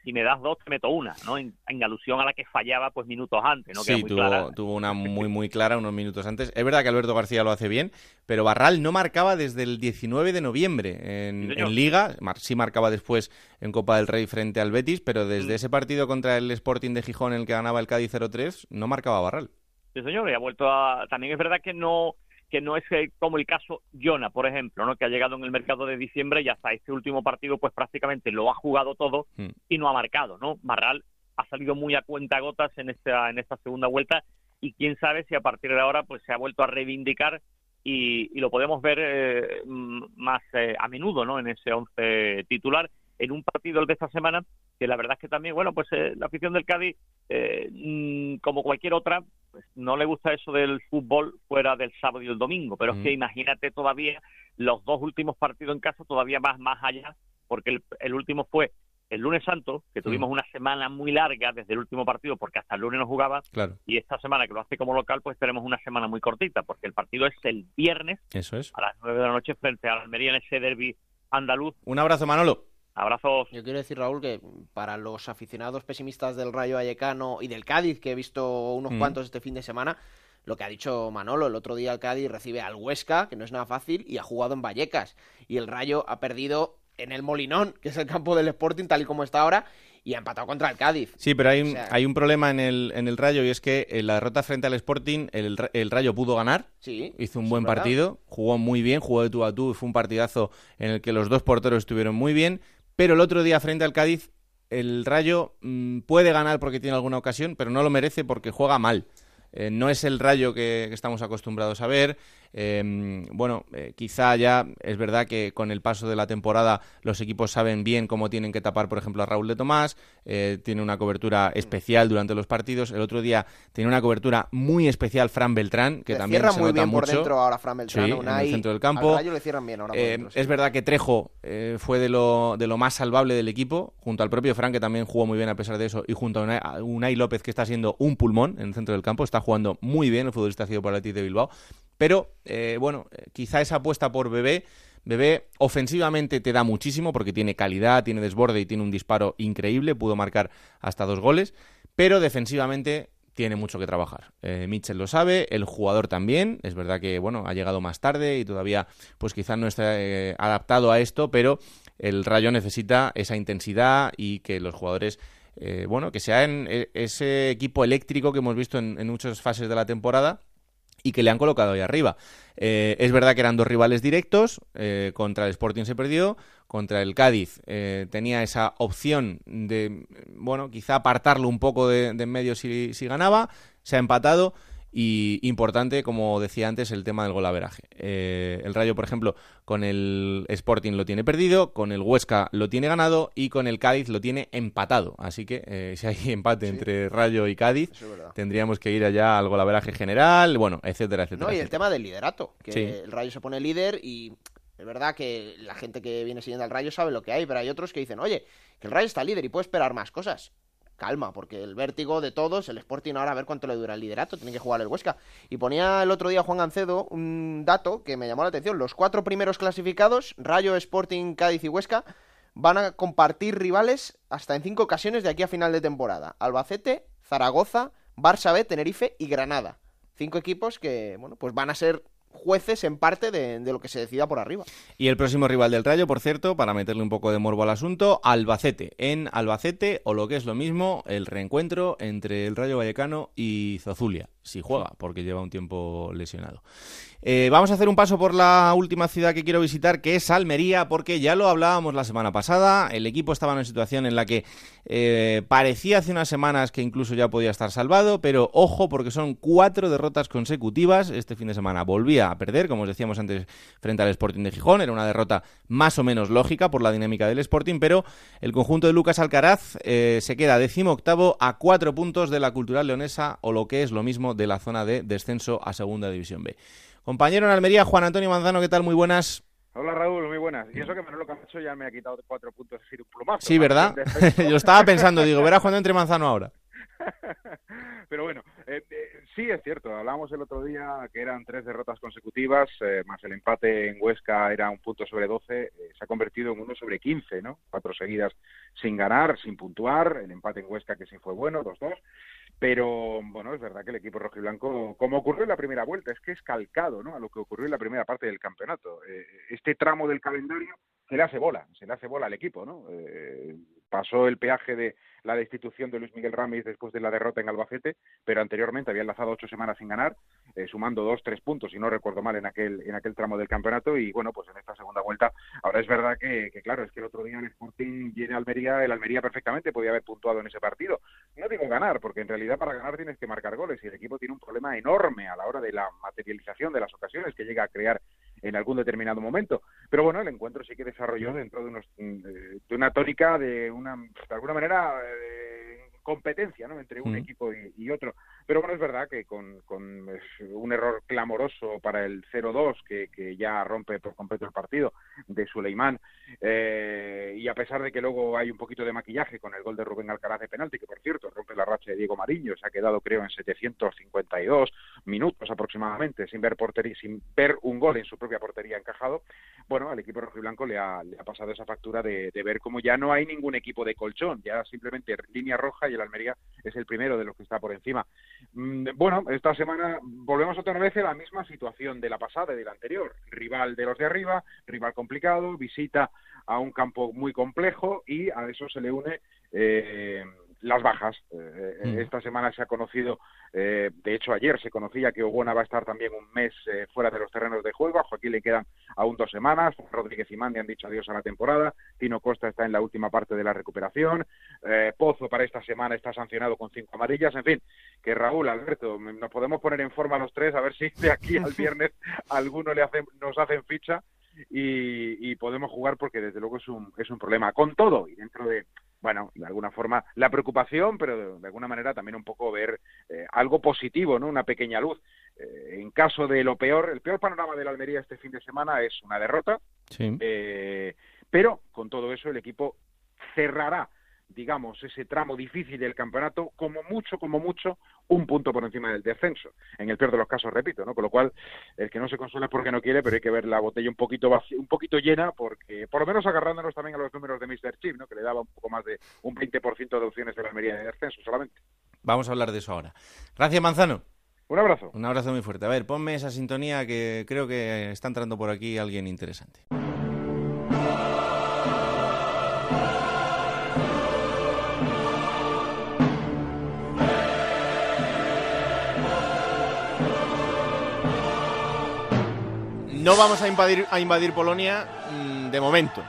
si me das dos te meto una, ¿no? En, alusión a la que fallaba pues minutos antes, ¿no? Sí, tuvo, una muy muy clara unos minutos antes. Es verdad que Alberto García lo hace bien, pero Barral no marcaba desde el 19 de noviembre en, Liga, sí marcaba después en Copa del Rey frente al Betis, pero desde mm. ese partido contra el Sporting de Gijón en el que ganaba el Cádiz 0-3 no marcaba Barral. Sí, señor, y ha vuelto a... También es verdad que no que no es eh, como el caso Jona, por ejemplo, ¿no? que ha llegado en el mercado de diciembre y hasta este último partido pues prácticamente lo ha jugado todo hmm. y no ha marcado, ¿no? Barral ha salido muy a cuenta gotas en esta en esta segunda vuelta y quién sabe si a partir de ahora pues se ha vuelto a reivindicar y, lo podemos ver eh, más eh, a menudo, ¿no? En ese once titular en un partido de esta semana que la verdad es que también, bueno, pues la afición del Cádiz, mm, como cualquier otra, pues no le gusta eso del fútbol fuera del sábado y el domingo, pero es que imagínate todavía los dos últimos partidos en casa todavía más más allá, porque el, último fue el lunes santo, que tuvimos una semana muy larga desde el último partido, porque hasta el lunes no jugaba, y esta semana que lo hace como local, pues tenemos una semana muy cortita, porque el partido es el viernes Eso es. a las nueve de la noche frente a Almería en ese derby andaluz. Un abrazo, Manolo. Abrazos. Yo quiero decir, Raúl, que para los aficionados pesimistas del Rayo Vallecano y del Cádiz, que he visto unos mm. cuantos este fin de semana, lo que ha dicho Manolo, el otro día el Cádiz recibe al Huesca, que no es nada fácil, y ha jugado en Vallecas. Y el Rayo ha perdido en el Molinón, que es el campo del Sporting, tal y como está ahora, y ha empatado contra el Cádiz. Sí, pero hay, un, hay un problema en el, en el Rayo y es que en la derrota frente al Sporting el, el Rayo pudo ganar, sí, hizo un buen partido, jugó muy bien, jugó de tú a tú, fue un partidazo en el que los dos porteros estuvieron muy bien, pero el otro día frente al Cádiz, el Rayo mm, puede ganar porque tiene alguna ocasión, pero no lo merece porque juega mal. Eh, no es el Rayo que, estamos acostumbrados a ver. Em, bueno, eh, quizá ya es verdad que con el paso de la temporada los equipos saben bien cómo tienen que tapar, por ejemplo, a Raúl de Tomás. Eh, tiene una cobertura especial durante los partidos. El otro día tiene una cobertura muy especial Fran Beltrán, que también se muy bien por dentro ahora Fran Beltrán. en el centro del campo. le cierran bien ahora Es verdad que Trejo fue de lo, de lo más salvable del equipo, junto al propio Fran, que también jugó muy bien a pesar de eso, y junto a Unai, López, que está siendo un pulmón en el centro del campo. Está jugando muy bien el futbolista ha sido para el de Bilbao. Pero, eh, bueno, eh, quizá esa apuesta por Bebé Bebé ofensivamente te da muchísimo porque tiene calidad, tiene desborde y tiene un disparo increíble, pudo marcar hasta dos goles, pero defensivamente tiene mucho que trabajar. Eh, Mitchell lo sabe, el jugador también, es verdad que bueno, ha llegado más tarde y todavía pues quizás no está adaptado a esto, pero el Rayo necesita esa intensidad y que los jugadores bueno, que sean ese equipo eléctrico que hemos visto en muchas fases de la temporada y que le han colocado ahí arriba. Eh, es verdad que eran dos rivales directos, eh, contra el Sporting se perdió, contra el Cádiz eh, tenía esa opción de, bueno, quizá apartarlo un poco de, en medio si, si ganaba, se ha empatado y importante, como decía antes, el tema del golaveraje. Eh, el Rayo, por ejemplo, con el Sporting lo tiene perdido, con el Huesca lo tiene ganado y con el Cádiz lo tiene empatado. Así que eh, si hay empate entre Rayo y Cádiz, tendríamos que ir allá al golaveraje general, bueno, etcétera, etcétera. No, y el tema del liderato, que el Rayo se pone líder y es verdad que la gente que viene siguiendo al Rayo sabe lo que hay, pero hay otros que dicen, oye, que el Rayo está líder y puede esperar más cosas calma, porque el vértigo de todos, el Sporting ahora a ver cuánto le dura el liderato, tiene que jugar el Huesca. Y ponía el otro día Juan Gancedo un dato que me llamó la atención. Los cuatro primeros clasificados, Rayo, Sporting, Cádiz y Huesca, van a compartir rivales hasta en cinco ocasiones de aquí a final de temporada. Albacete, Zaragoza, Barça B, Tenerife y Granada. Cinco equipos que, bueno, pues van a ser jueces en parte de, lo que se decida por arriba. Y el próximo rival del Rayo, por cierto, para meterle un poco de morbo al asunto, Albacete. En Albacete, o lo que es lo mismo, el reencuentro entre el Rayo Vallecano y Zozulia, si juega, porque lleva un tiempo lesionado. Eh, vamos a hacer un paso por la última ciudad que quiero visitar, que es Almería, porque ya lo hablábamos la semana pasada. El equipo estaba en una situación en la que eh, parecía hace unas semanas que incluso ya podía estar salvado, pero ojo, porque son cuatro derrotas consecutivas. Este fin de semana volvía a perder, como os decíamos antes, frente al Sporting de Gijón. Era una derrota más o menos lógica por la dinámica del Sporting, pero el conjunto de Lucas Alcaraz eh, se queda décimo octavo a cuatro puntos de la cultural leonesa, o lo que es lo mismo de la zona de descenso a Segunda División B. Compañero en Almería, Juan Antonio Manzano, ¿qué tal? Muy buenas. Hola Raúl, muy buenas. Y eso que Manolo Camacho ya me ha quitado cuatro puntos así de un plumazo. Sí, ¿verdad? Yo estaba pensando, digo, verá Juan entre Manzano ahora. Pero bueno, eh, eh, sí es cierto, hablábamos el otro día que eran tres derrotas consecutivas, eh, más el empate en Huesca era un punto sobre doce, se ha convertido en uno sobre quince, ¿no? Cuatro seguidas sin ganar, sin puntuar, el empate en Huesca que sí fue bueno, dos dos, pero bueno, es verdad que el equipo rojiblanco, como ocurrió en la primera vuelta, es que es calcado ¿no? a lo que ocurrió en la primera parte del campeonato. Eh, este tramo del calendario se le hace bola, se le hace bola al equipo, ¿no? Eh, pasó el peaje de la destitución de Luis Miguel Ramis después de la derrota en Albacete, pero anteriormente había enlazado ocho semanas sin ganar, eh, sumando dos, tres puntos, si no recuerdo mal, en aquel, en aquel tramo del campeonato, y bueno, pues en esta segunda vuelta, ahora es verdad que, claro, es que el otro día el Sporting viene a Almería, el Almería perfectamente podía haber puntuado en ese partido. No digo ganar, porque en realidad para ganar tienes que marcar goles, y el equipo tiene un problema enorme a la hora de la materialización de las ocasiones que llega a crear en algún determinado momento. Pero bueno, el encuentro sí que desarrolló dentro de, unos, mm, de una tónica de una, de alguna manera, eh, competencia ¿no? entre un mm. equipo y, otro. Pero bueno, es verdad que con, con un error clamoroso para el 0-2 que, que, ya rompe por completo el partido de Suleimán eh, y a pesar de que luego hay un poquito de maquillaje con el gol de Rubén Alcaraz de penalti, que por cierto rompe la racha de Diego Mariño, se ha quedado creo en 752 minutos aproximadamente sin ver portería, sin ver un gol en su propia portería encajado, bueno, al equipo rojiblanco le ha, le ha pasado esa factura de, de ver cómo ya no hay ningún equipo de colchón, ya simplemente línea roja y el Almería es el primero de los que está por encima. Mm, bueno, esta semana volvemos otra vez a la misma situación de la pasada y de la anterior. Rival de los de arriba, rival complicado, visita a un campo muy complejo y a eso se le une eh, las bajas. Eh, eh, mm. Esta semana se ha conocido, eh, de hecho ayer se conocía que Oguona va a estar también un mes fuera de los terrenos de juego. A Joaquín le quedan aún dos semanas. Rodríguez y Mandi han dicho adiós a la temporada. Tino Costa está en la última parte de la recuperación. Pozo para esta semana está sancionado con cinco amarillas. En fin, que Raúl, Alberto, nos podemos poner en forma los tres a ver si de aquí al viernes alguno le hacen, nos hacen ficha y, y podemos jugar porque desde luego es un, es un problema. Con todo y dentro de bueno, de alguna forma la preocupación, pero de, alguna manera también un poco ver eh, algo positivo, ¿no? Una pequeña luz. Eh, en caso de lo peor, el peor panorama de la Almería este fin de semana es una derrota, sí. Eh, pero con todo eso el equipo cerrará digamos, ese tramo difícil del campeonato, como mucho, como mucho, un punto por encima del descenso. En el peor de los casos, repito, ¿no? Con lo cual, el que no se consuela es porque no quiere, pero hay que ver la botella un poquito un poquito llena, porque, por lo menos agarrándonos también a los números de Mr. Chip, ¿no? Que le daba un poco más de un 20% de opciones de la Almería de descenso solamente. Vamos a hablar de eso ahora. Gracias, Manzano. Un abrazo. Un abrazo muy fuerte. A ver, ponme esa sintonía que creo que está entrando por aquí alguien interesante. No vamos a invadir, a invadir Polonia mm, de momento.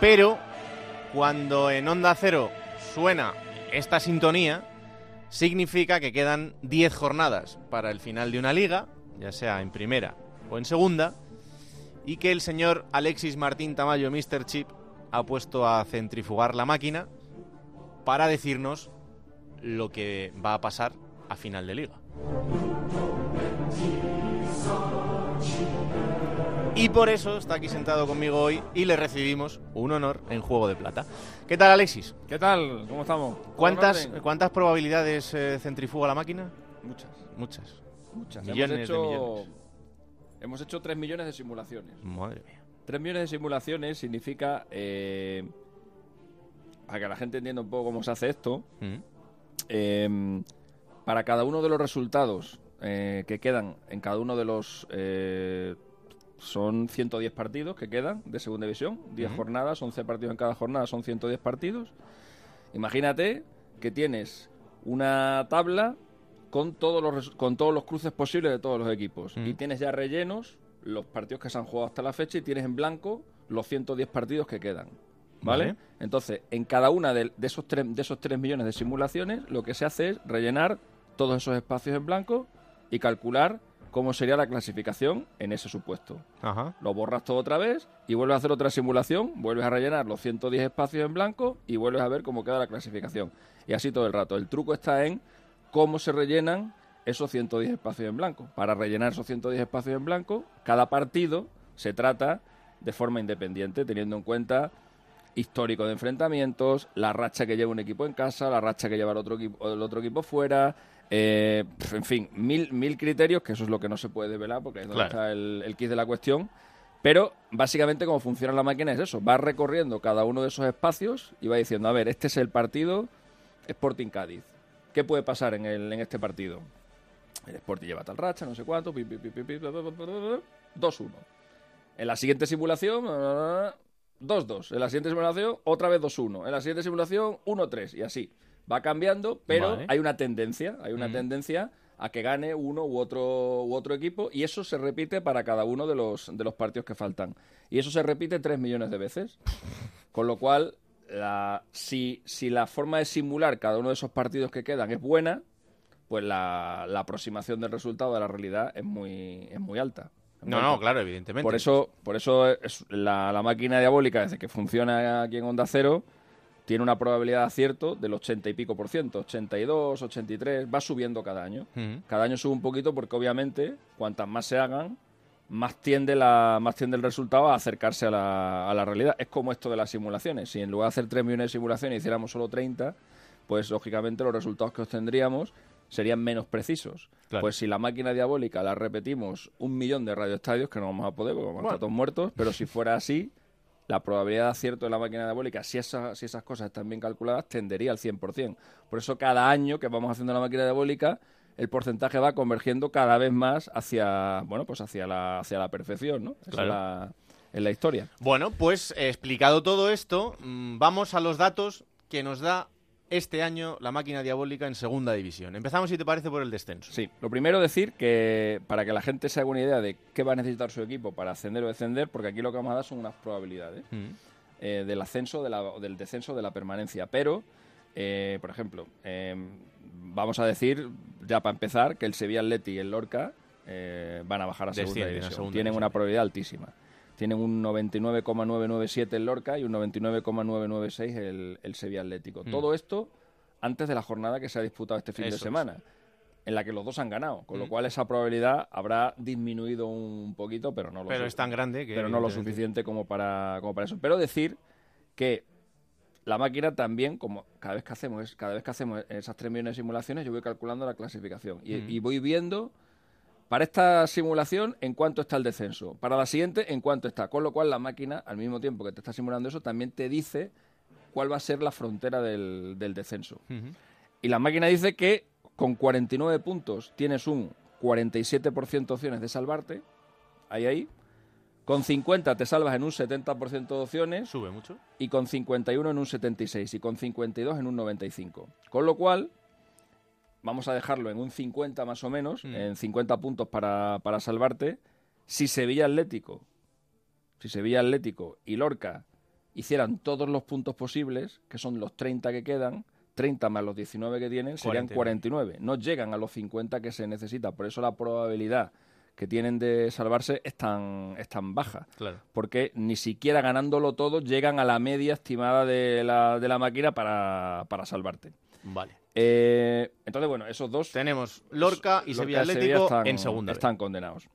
Pero cuando en Onda Cero suena esta sintonía, significa que quedan 10 jornadas para el final de una liga, ya sea en primera o en segunda, y que el señor Alexis Martín Tamayo, Mr. Chip, ha puesto a centrifugar la máquina para decirnos lo que va a pasar a final de liga. Y por eso está aquí sentado conmigo hoy y le recibimos un honor en Juego de Plata. ¿Qué tal, Alexis? ¿Qué tal? ¿Cómo estamos? ¿Cuántas. ¿cuántas probabilidades eh, centrifuga la máquina? Muchas. Muchas. Muchas. Millones hemos hecho, de millones. Hemos hecho 3 millones de simulaciones. Madre mía. 3 millones de simulaciones significa, eh, para que la gente entienda un poco cómo se hace esto, Mm. eh, para cada uno de los resultados eh, que quedan en cada uno de los... son 110 partidos que quedan de segunda división, 10 Ujú. jornadas, 11 partidos en cada jornada, son 110 partidos. Imagínate que tienes una tabla con todos los, con todos los cruces posibles de todos los equipos. Y tienes ya rellenos los partidos que se han jugado hasta la fecha y tienes en blanco los 110 partidos que quedan. ¿Vale? Vale. Entonces, en cada una de, de esos tres, de esos 3 millones de simulaciones, lo que se hace es rellenar todos esos espacios en blanco y calcular cómo sería la clasificación en ese supuesto. Ajá. Lo borras todo otra vez y vuelves a hacer otra simulación, vuelves a rellenar los 110 espacios en blanco y vuelves a ver cómo queda la clasificación. Y así todo el rato. El truco está en cómo se rellenan esos 110 espacios en blanco. Para rellenar esos 110 espacios en blanco, cada partido se trata de forma independiente, teniendo en cuenta histórico de enfrentamientos, la racha que lleva un equipo en casa, la racha que lleva el otro equipo, el otro equipo fuera, eh, en fin, mil, mil criterios, que eso es lo que no se puede develar porque es donde Claro. está el, el kit de la cuestión. Pero básicamente cómo funciona la máquina es eso, va recorriendo cada uno de esos espacios y va diciendo, a ver, este es el partido Sporting Cádiz. ¿Qué puede pasar en, el, en este partido? El Sporting lleva tal racha, no sé cuánto, pi, pi, pi, pi, pi, bla, bla, bla, bla, bla, bla, 2-1. En la siguiente simulación, ah, 2-2. En la siguiente simulación, otra vez 2-1. En la siguiente simulación, 1-3. Y así. Va cambiando, pero Vale. hay una tendencia. Hay una Mm. tendencia a que gane uno u otro, u otro equipo. Y eso se repite para cada uno de los, de los partidos que faltan. Y eso se repite 3 millones de veces. Con lo cual, la, si, si la forma de simular cada uno de esos partidos que quedan es buena, pues la, la aproximación del resultado de la realidad es muy, es muy alta. No, no, claro, evidentemente. Por eso, por eso es la, la máquina diabólica, desde que funciona aquí en Onda Cero, tiene una probabilidad de acierto del 80 y pico por ciento, 82, 83, va subiendo cada año. Cada año sube un poquito porque obviamente cuantas más se hagan, más tiende, la, más tiende el resultado a acercarse a la, a la realidad. Es como esto de las simulaciones. Si en lugar de hacer 3 millones de simulaciones hiciéramos solo 30, pues lógicamente los resultados que obtendríamos serían menos precisos. Claro. Pues si la máquina diabólica la repetimos un millón de radioestadios, que no vamos a poder porque vamos a estar todos muertos, pero si fuera así, la probabilidad de acierto de la máquina diabólica, si, esa- si esas cosas están bien calculadas, tendería al 100%. Por eso cada año que vamos haciendo la máquina diabólica, el porcentaje va convergiendo cada vez más hacia, bueno, pues hacia la, hacia la perfección, ¿no? Esa Claro. es la, es la historia. Bueno, pues eh, explicado todo esto, mm, vamos a los datos que nos da este año la máquina diabólica en segunda división. Empezamos, si te parece, por el descenso. Sí, lo primero decir que para que la gente se haga una idea de qué va a necesitar su equipo para ascender o descender, porque aquí lo que vamos a dar son unas probabilidades Mm. eh, del ascenso, de la- del descenso, de la permanencia. Pero, eh, por ejemplo, eh, vamos a decir, ya para empezar, que el Sevilla Atleti y el Lorca eh, van a bajar a segunda división. segunda Tienen división. una probabilidad altísima. Tienen un 99,997 el Lorca y un 99,996 el, el Sevilla Atlético. Mm. Todo esto antes de la jornada que se ha disputado este fin Eso de es. semana, en la que los dos han ganado, con lo Mm. cual esa probabilidad habrá disminuido un poquito, pero no lo Pero es tan grande que, pero no lo suficiente como para, como para eso. Pero decir que la máquina también, como cada vez que hacemos, es- cada vez que hacemos esas 3 millones de simulaciones, yo voy calculando la clasificación y, Mm. y voy viendo para esta simulación en cuánto está el descenso, para la siguiente en cuánto está, con lo cual la máquina, al mismo tiempo que te está simulando eso, también te dice cuál va a ser la frontera del, del descenso. Y la máquina dice que con 49 puntos tienes un 47% de opciones de salvarte. Ahí, ahí. Con 50 te salvas en un 70% de opciones. Sube mucho. Y con 51 en un 76. Y con 52 en un 95. Con lo cual, vamos a dejarlo en un 50 más o menos. Mm. En 50 puntos para, para salvarte. Si Sevilla Atlético, si Sevilla Atlético y Lorca hicieran todos los puntos posibles, que son los 30 que quedan, 30 más los 19 que tienen, serían 49. No llegan a los 50 que se necesita. Por eso la probabilidad que tienen de salvarse es tan, es tan baja. Claro. Porque ni siquiera ganándolo todo llegan a la media estimada de la, de la máquina para, para salvarte. Vale. Eh, entonces, bueno, esos dos... Tenemos Lorca y Sevilla Atlético en segunda. Están condenados.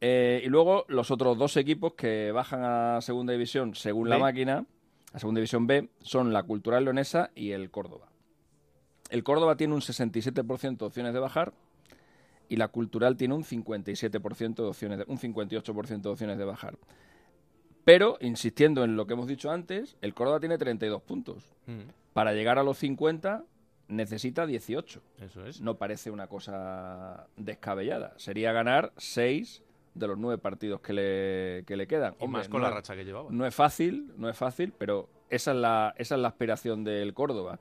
Eh, y luego los otros dos equipos que bajan a segunda división según la máquina, a segunda división B, son la Cultural Leonesa y el Córdoba. El Córdoba tiene un 67% de opciones de bajar y la Cultural tiene un 57% de opciones, de- un 58% de opciones de bajar. Pero, insistiendo en lo que hemos dicho antes, el Córdoba tiene 32 puntos. Mm, Para llegar a los 50 necesita 18. Eso es. No parece una cosa descabellada. Sería ganar 6 de los 9 partidos que le, que le quedan. Y más con no la racha que llevaba. No es fácil, no es fácil, pero esa es la, esa es la aspiración del Córdoba.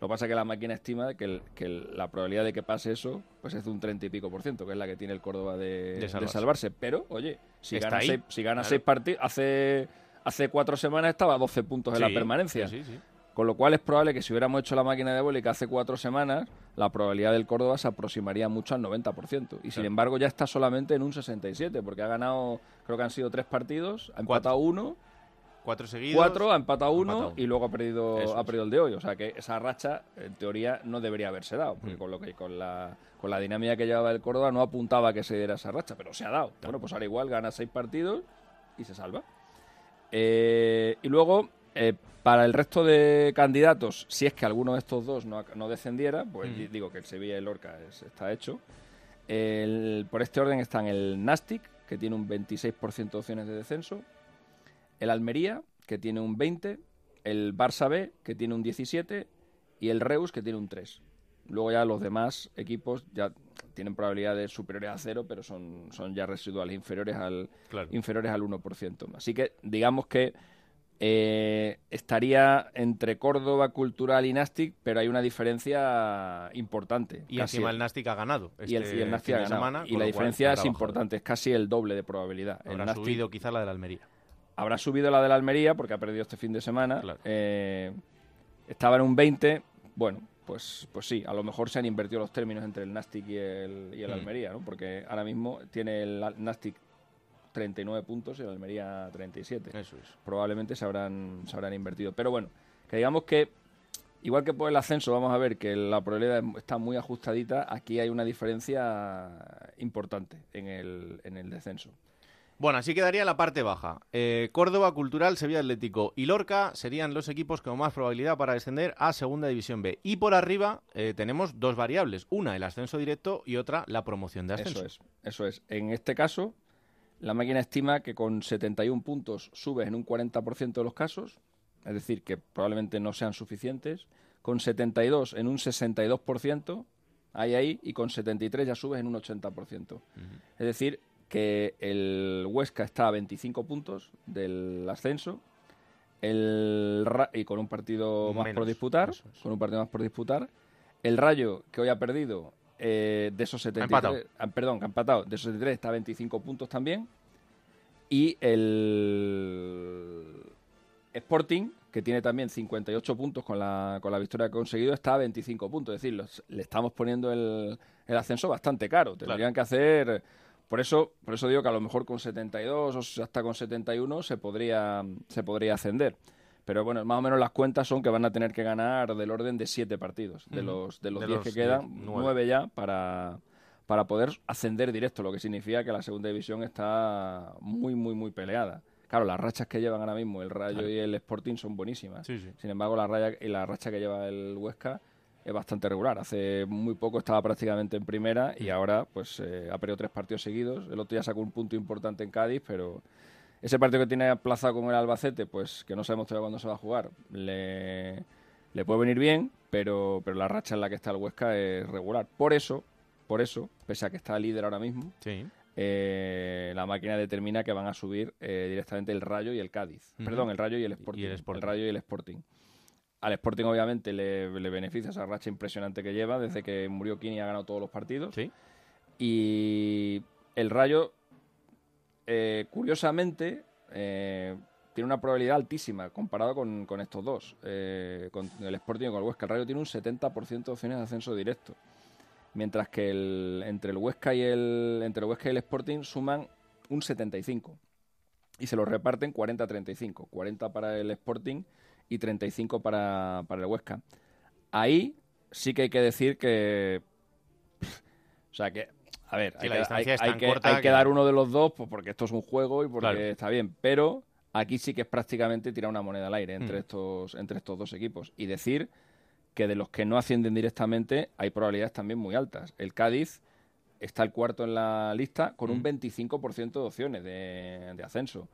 Lo que pasa es que la máquina estima que, el- que el- la probabilidad de que pase eso pues es de un 30 y pico por ciento, que es la que tiene el Córdoba de, De de salvarse. Pero, oye, si Está gana, ahí, seis, si gana claro. seis partidos, hace, hace cuatro semanas estaba a 12 puntos en la Sí, permanencia. sí, sí, sí. Con lo cual es probable que si hubiéramos hecho la máquina de bólica hace cuatro semanas, la probabilidad del Córdoba se aproximaría mucho al 90%. Y sin embargo ya está solamente en un 67%, porque ha ganado, creo que han sido tres partidos, ha empatado uno, Cuatro seguidos. cuatro, ha empatado uno, empatado uno. y luego ha perdido, Eso ha perdido el de hoy. O sea que esa racha, en teoría, no debería haberse dado, porque Mm. con, lo que, con, la, con la dinámica que llevaba el Córdoba no apuntaba a que se diera esa racha, pero se ha dado. Bueno, pues ahora igual gana seis partidos y se salva. Eh, y luego, eh, para el resto de candidatos, si es que alguno de estos dos no, no descendiera, pues Mm. di- digo que el Sevilla y el Lorca es- está hecho. El- por este orden están el Nastic, que tiene un 26% de opciones de descenso, el Almería, que tiene un 20%, el Barça B, que tiene un 17%, y el Reus, que tiene un 3%. Luego ya los demás equipos ya tienen probabilidades superiores a cero, pero son, son ya residuales, inferiores al, Claro. inferiores al 1%. Así que digamos que eh, estaría entre Córdoba, Cultural y Nastic, pero hay una diferencia importante. Y casi encima el Nastic ha ganado. y el, este y el Nastic ha de ganado. semana, y la diferencia es importante, es casi el doble de probabilidad. El Habrá subido quizá la del Almería. Habrá subido la del Almería porque ha perdido este fin de semana. Eh, estaba en un 20. Bueno, pues, pues sí, a lo mejor se han invertido los términos entre el Nastic y el, y el Mm. Almería, ¿no? Porque ahora mismo tiene el Nastic 39 puntos y el Almería 37. Eso es. Probablemente se habrán, se habrán invertido. Pero bueno, que digamos que, igual que por el ascenso, vamos a ver que la probabilidad está muy ajustadita, aquí hay una diferencia importante en el, en el descenso. Bueno, así quedaría la parte baja. Eh, Córdoba, Cultural, Sevilla Atlético y Lorca serían los equipos con más probabilidad para descender a Segunda División B. Y por arriba eh, tenemos dos variables. Una, el ascenso directo y otra, la promoción de ascenso. Eso es, eso es. En este caso, la máquina estima que con 71 puntos subes en un 40% de los casos, es decir, que probablemente no sean suficientes. Con 72 en un 62%, hay ahí, y con 73 ya subes en un 80%. Es decir, que el Huesca está a 25 puntos del ascenso. El y con un partido más por disputar, con un partido más por disputar. El Rayo, que hoy ha perdido, eh, de esos 73, empatado. ah, perdón, que ha empatado, de esos 73 está a 25 puntos también. Y el Sporting, que tiene también 58 puntos con la, con la victoria que ha conseguido, está a 25 puntos. Es decir, los- le estamos poniendo el, el ascenso bastante caro. Tendrían que hacer... Por eso, por eso digo que a lo mejor con 72 o hasta con 71 se podría, se podría ascender. Pero bueno, más o menos las cuentas son que van a tener que ganar del orden de 7 partidos. De los, de los De 10 los que quedan, 10, nueve. 9 ya para, para poder ascender directo, lo que significa que la segunda división está muy, muy, muy peleada. Claro, las rachas que llevan ahora mismo el Rayo Claro. y el Sporting son buenísimas. Sí, sí. Sin embargo, la, raya, y la racha que lleva el Huesca es bastante regular. Hace muy poco estaba prácticamente en primera y ahora pues eh, ha perdido tres partidos seguidos. El otro día sacó un punto importante en Cádiz, pero ese partido que tiene aplazado con el Albacete, pues que no sabemos todavía cuándo se va a jugar, le, le puede venir bien, pero, pero la racha en la que está el Huesca es regular. Por eso, por eso, pese a que está líder ahora mismo, Sí. eh, la máquina determina que van a subir eh, directamente el Rayo y el Cádiz. Perdón, el Rayo y el Sporting. el Sporting. Rayo y el Sporting. Al Sporting, obviamente, le, le beneficia esa racha impresionante que lleva desde que murió Kini y ha ganado todos los partidos. Sí. Y el Rayo, eh, curiosamente, eh, tiene una probabilidad altísima comparado con, estos dos, eh, con el Sporting y con el Huesca. El Rayo tiene un 70% de opciones de ascenso directo, mientras que el, entre el Huesca y el entre el Huesca y el Sporting suman un 75 y se lo reparten 40-35, 40 para el Sporting y 35 para, para el Huesca. Ahí sí que hay que decir que o sea que A ver, hay, la que, distancia hay- es hay tan que- corta hay que que- dar uno de los dos pues, porque esto es un juego y porque Claro. está bien. Pero aquí sí que es prácticamente tirar una moneda al aire entre, Mm. estos, entre estos dos equipos. Y decir que de los que no ascienden directamente hay probabilidades también muy altas. El Cádiz está el cuarto en la lista con un Mm. 25% de opciones de, de ascenso.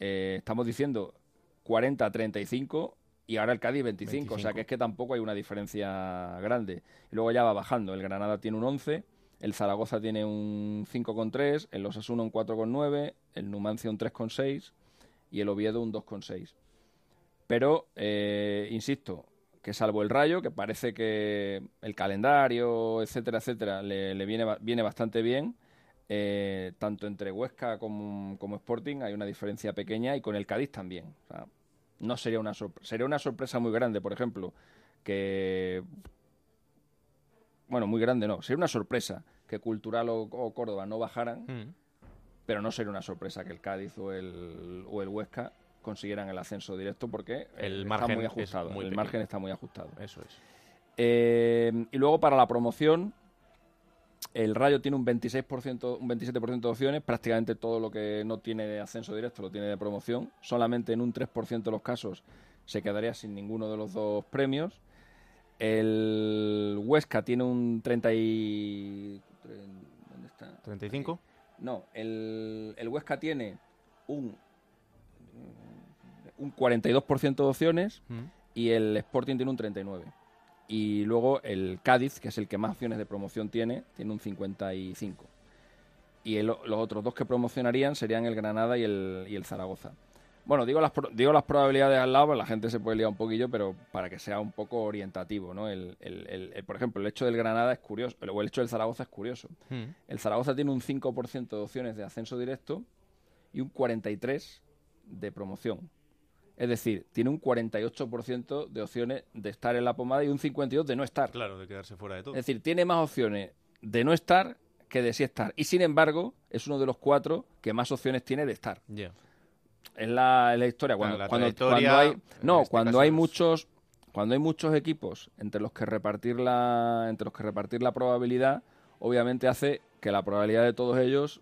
Eh, estamos diciendo 40-35 y ahora el Cádiz 25, O sea 25. que es que tampoco hay una diferencia grande. Y luego ya va bajando. El Granada tiene un 11, el Zaragoza tiene un 5,3, el Osasuna un 4,9, el Numancia un 3,6 y el Oviedo un 2,6. Pero, eh, insisto, que salvo el Rayo, que parece que el calendario, etcétera, etcétera, le, viene, viene bastante bien, eh, tanto entre Huesca como, Sporting hay una diferencia pequeña y con el Cádiz también. No sería una. Sería una sorpresa muy grande, por ejemplo, que... Bueno, muy grande no. Sería una sorpresa que Cultural o, o Córdoba no bajaran, Mm. pero no sería una sorpresa que el Cádiz o el, o el Huesca consiguieran el ascenso directo porque El está margen muy ajustado. muy el pequeño. margen está muy ajustado. Eso es. Eh, y luego para la promoción, el Rayo tiene un 26%, un 27% de opciones, prácticamente todo lo que no tiene de ascenso directo lo tiene de promoción. Solamente en un 3% de los casos se quedaría sin ninguno de los dos premios. El Huesca tiene un 30 y... ¿Dónde está? 35. No, el, el Huesca tiene un, un 42% de opciones Mm. y el Sporting tiene un 39%. Y luego el Cádiz, que es el que más opciones de promoción tiene, tiene un 55%. Y el- los otros dos que promocionarían serían el Granada y el, y el Zaragoza. Bueno, digo las, digo las probabilidades al lado, pues la gente se puede liar un poquillo, pero para que sea un poco orientativo, ¿no? El, el- el- el- por ejemplo, el hecho del Granada es curioso, o el hecho del Zaragoza es curioso. Mm. El Zaragoza tiene un 5% de opciones de ascenso directo y un 43% de promoción. Es decir, tiene un 48% de opciones de estar en la pomada y un 52% de no estar. Claro, de quedarse fuera de todo. Es decir, tiene más opciones de no estar que de sí estar. Y sin embargo, es uno de los cuatro que más opciones tiene de estar. Ya. Es la, es la historia. Claro, Cuando, la cuando, cuando hay, no, este cuando hay es- muchos, cuando hay muchos equipos entre los que repartir la, entre los que repartir la probabilidad, obviamente hace que la probabilidad de todos ellos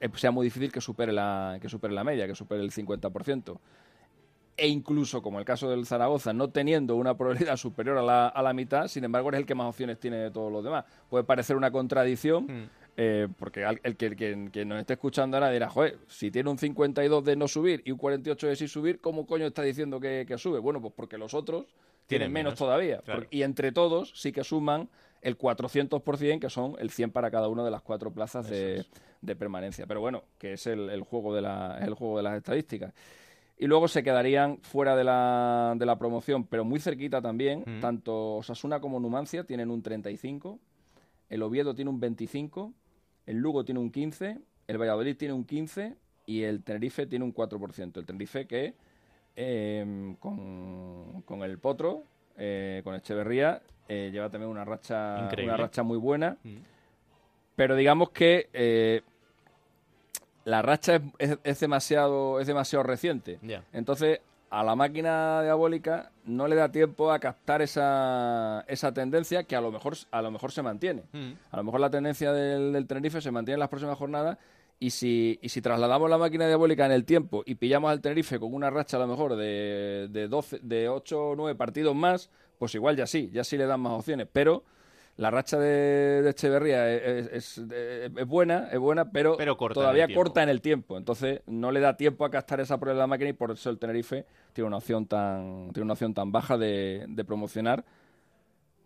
eh, sea muy difícil que supere la, que supere la media, que supere el 50%. E incluso, como el caso del Zaragoza, no teniendo una probabilidad superior a la, a la mitad, sin embargo, es el que más opciones tiene de todos los demás. Puede parecer una contradicción, Mm. eh, porque al- el que, quien, quien nos esté escuchando ahora dirá, joder, si tiene un 52 de no subir y un 48 de sí subir, ¿cómo coño está diciendo que, que sube? Bueno, pues porque los otros tienen, Tienen menos, menos, todavía. claro. Y entre todos sí que suman el 400%, que son el 100 para cada una de las cuatro plazas de, de permanencia. Pero bueno, que es el, el juego de la, es el juego de las estadísticas. Y luego se quedarían fuera de la, de la promoción, pero muy cerquita también. Mm. Tanto Osasuna como Numancia tienen un 35, el Oviedo tiene un 25, el Lugo tiene un 15, el Valladolid tiene un 15 y el Tenerife tiene un 4%. El Tenerife que eh, con, con el Potro, eh, con Echeverría, eh, lleva también una racha, Increíble. una racha muy buena. Mm. Pero digamos que eh, la racha es, es- es demasiado, es demasiado reciente. Entonces, a la máquina diabólica no le da tiempo a captar esa, esa tendencia que a lo mejor, a lo mejor se mantiene. Mm. A lo mejor la tendencia del, del Tenerife se mantiene en las próximas jornadas y si, y si trasladamos la máquina diabólica en el tiempo y pillamos al Tenerife con una racha a lo mejor de, de, 12, de 8 o 9 partidos más, pues igual ya sí, ya sí le dan más opciones. Pero la racha de, de Echeverría es, es- es- es buena, es buena, pero, Pero corta en todavía corta en el tiempo. Entonces no le da tiempo a captar esa prueba de la máquina y por eso el Tenerife tiene una opción tan, tiene una opción tan baja de, de promocionar.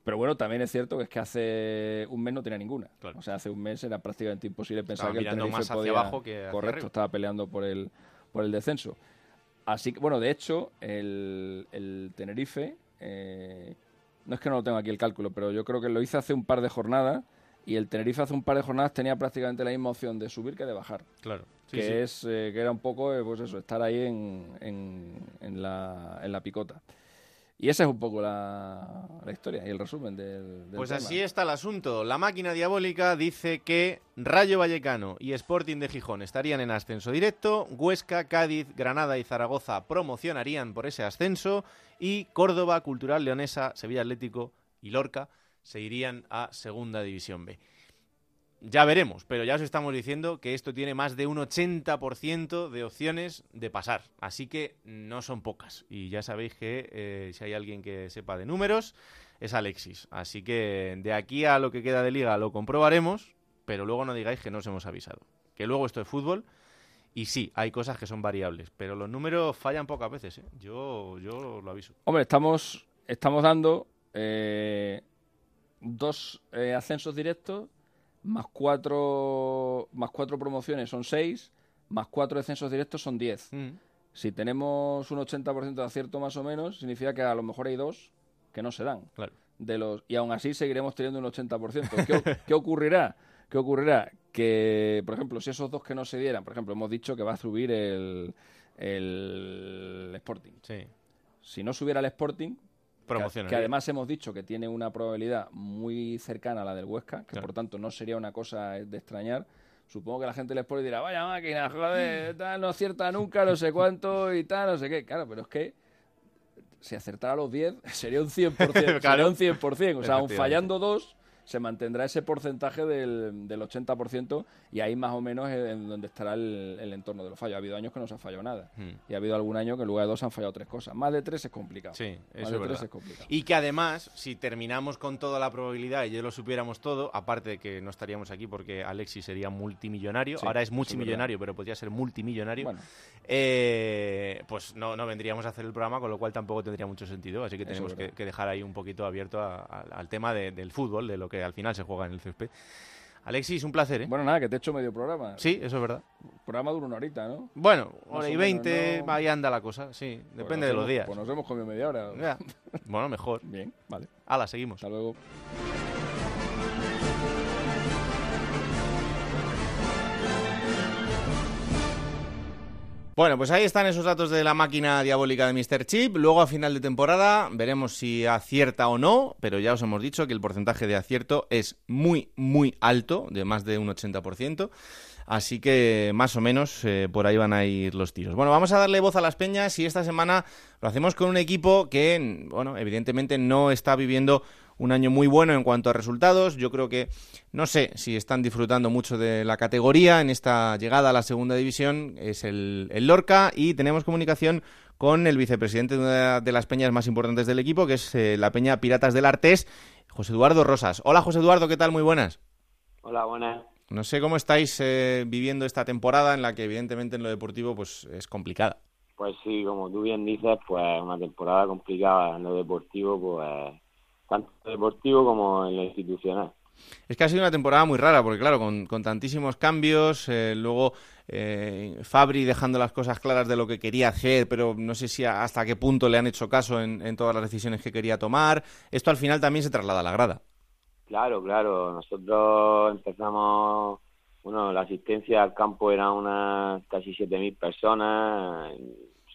Pero bueno, también es cierto que es que hace un mes no tenía ninguna. Claro. O sea, hace un mes era prácticamente imposible pensar Estaba que el Tenerife más hacia podía... abajo que hacia Correcto, arriba. estaba peleando por el, por el descenso. Así que, bueno, de hecho, el, el Tenerife, eh, no es que no lo tengo aquí el cálculo, pero yo creo que lo hice hace un par de jornadas y el Tenerife hace un par de jornadas tenía prácticamente la misma opción de subir que de bajar. Claro. Sí, que sí. es eh, que era un poco, eh, pues eso, estar ahí en, en, en la, en la picota. Y esa es un poco la, la historia y el resumen del, del Pues tema. así está el asunto. La máquina diabólica dice que Rayo Vallecano y Sporting de Gijón estarían en ascenso directo, Huesca, Cádiz, Granada y Zaragoza promocionarían por ese ascenso y Córdoba, Cultural Leonesa, Sevilla Atlético y Lorca se irían a Segunda División B. ya veremos, pero ya os estamos diciendo que esto tiene más de un 80% de opciones de pasar. Así que no son pocas. Y ya sabéis que eh, si hay alguien que sepa de números, es Alexis. Así que de aquí a lo que queda de liga lo comprobaremos, pero luego no digáis que no os hemos avisado. Que luego esto es fútbol. Y sí, hay cosas que son variables, pero los números fallan pocas veces. ¿eh? Yo, yo lo aviso. Hombre, estamos, estamos dando eh, dos eh, ascensos directos, más cuatro, más cuatro promociones son seis, más cuatro descensos directos son diez. Mm. Si tenemos un 80% de acierto más o menos, significa que a lo mejor hay dos que no se dan. Claro. De los, y aún así seguiremos teniendo un 80%. ¿Qué, qué ocurrirá? ¿Qué ocurrirá? Que, por ejemplo, si esos dos que no se dieran, por ejemplo, hemos dicho que va a subir el, el Sporting. Sí. Si no subiera el Sporting, Promocionaría. que además hemos dicho que tiene una probabilidad muy cercana a la del Huesca, que por tanto no sería una cosa de extrañar. Supongo que la gente del Sporting dirá, vaya máquina, joder, tal, no acierta nunca, no sé cuánto y tal, no sé qué. Claro, pero es que si acertara los 10 sería un 100%. sería Claro. un 100%. O sea, aun fallando dos, se mantendrá ese porcentaje del, del 80% y ahí más o menos es en donde estará el, el entorno de los fallos. Ha habido años que no se ha fallado nada. Hmm. Y ha habido algún año que en lugar de dos han fallado tres cosas. Más de tres es complicado. Sí, Más eso de es tres es complicado. Y que además, si terminamos con toda la probabilidad y ya lo supiéramos todo, aparte de que no estaríamos aquí porque Alexis sería multimillonario, Sí, ahora es multimillonario, pero podría ser multimillonario, Bueno. eh, pues no, no vendríamos a hacer el programa, con lo cual tampoco tendría mucho sentido. Así que tenemos que, dejar ahí un poquito abierto a- a- al tema de- del fútbol, de lo que al final se juega en el césped. Alexis, un placer, ¿eh? Bueno, nada, que te he hecho medio programa. Sí, eso es verdad. programa dura una horita, ¿no? Bueno, Más hora y veinte, ¿no? ahí anda la cosa, sí, Pues depende de los días. Pues nos hemos comido media hora. Ya. Bueno, mejor. Bien, vale. Hala, seguimos. Hasta luego. Bueno, pues ahí están esos datos de la máquina diabólica de Mr. Chip. Luego a final de temporada veremos si acierta o no, pero ya os hemos dicho que el porcentaje de acierto es muy, muy alto, de más de un 80%. Así que más o menos eh, por ahí van a ir los tiros. Bueno, vamos a darle voz a las peñas y esta semana lo hacemos con un equipo que, bueno, evidentemente no está viviendo un año muy bueno en cuanto a resultados. Yo creo que no sé si están disfrutando mucho de la categoría en esta llegada a la segunda división. Es el, el Lorca y tenemos comunicación con el vicepresidente de una de las peñas más importantes del equipo, que es eh, la peña Piratas del Artés, José Eduardo Rosas. Hola José Eduardo, ¿qué tal? Muy buenas. Hola, buenas. No sé cómo estáis eh, viviendo esta temporada en la que evidentemente en lo deportivo pues es complicada. Pues sí, como tú bien dices, pues una temporada complicada en lo deportivo, pues tanto en lo deportivo como en lo institucional. Es que ha sido una temporada muy rara, porque claro, con, con tantísimos cambios, eh, luego eh, Fabri dejando las cosas claras de lo que quería hacer, pero no sé si a- hasta qué punto le han hecho caso en, en todas las decisiones que quería tomar. Esto al final también se traslada a la grada. Claro, claro, nosotros empezamos, bueno, la asistencia al campo era unas casi 7.000 personas,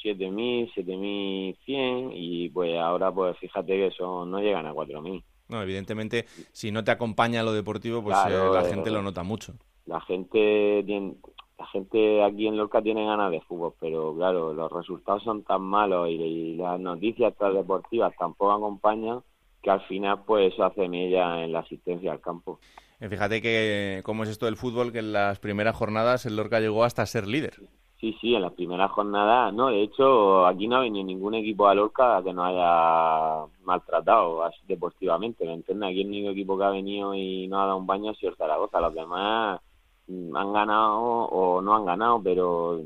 7.000, 7.100 y pues ahora pues fíjate que son, no llegan a 4.000. No, evidentemente, si no te acompaña lo deportivo, pues Claro, eh, la eh, gente lo nota mucho. la gente tiene, la gente aquí en Lorca tiene ganas de fútbol, pero claro, los resultados son tan malos y, y las noticias tan deportivas tampoco acompañan que al final pues eso hace mella en la asistencia al campo. Eh, Fíjate que cómo es esto del fútbol, que en las primeras jornadas el Lorca llegó hasta ser líder. Sí, sí, en las primeras jornadas, no, de hecho aquí no ha venido ningún equipo a Lorca que nos haya maltratado deportivamente, ¿me entiendes? Aquí el único equipo que ha venido y no ha dado un baño ha sido Zaragoza, los demás mm, han ganado o no han ganado, pero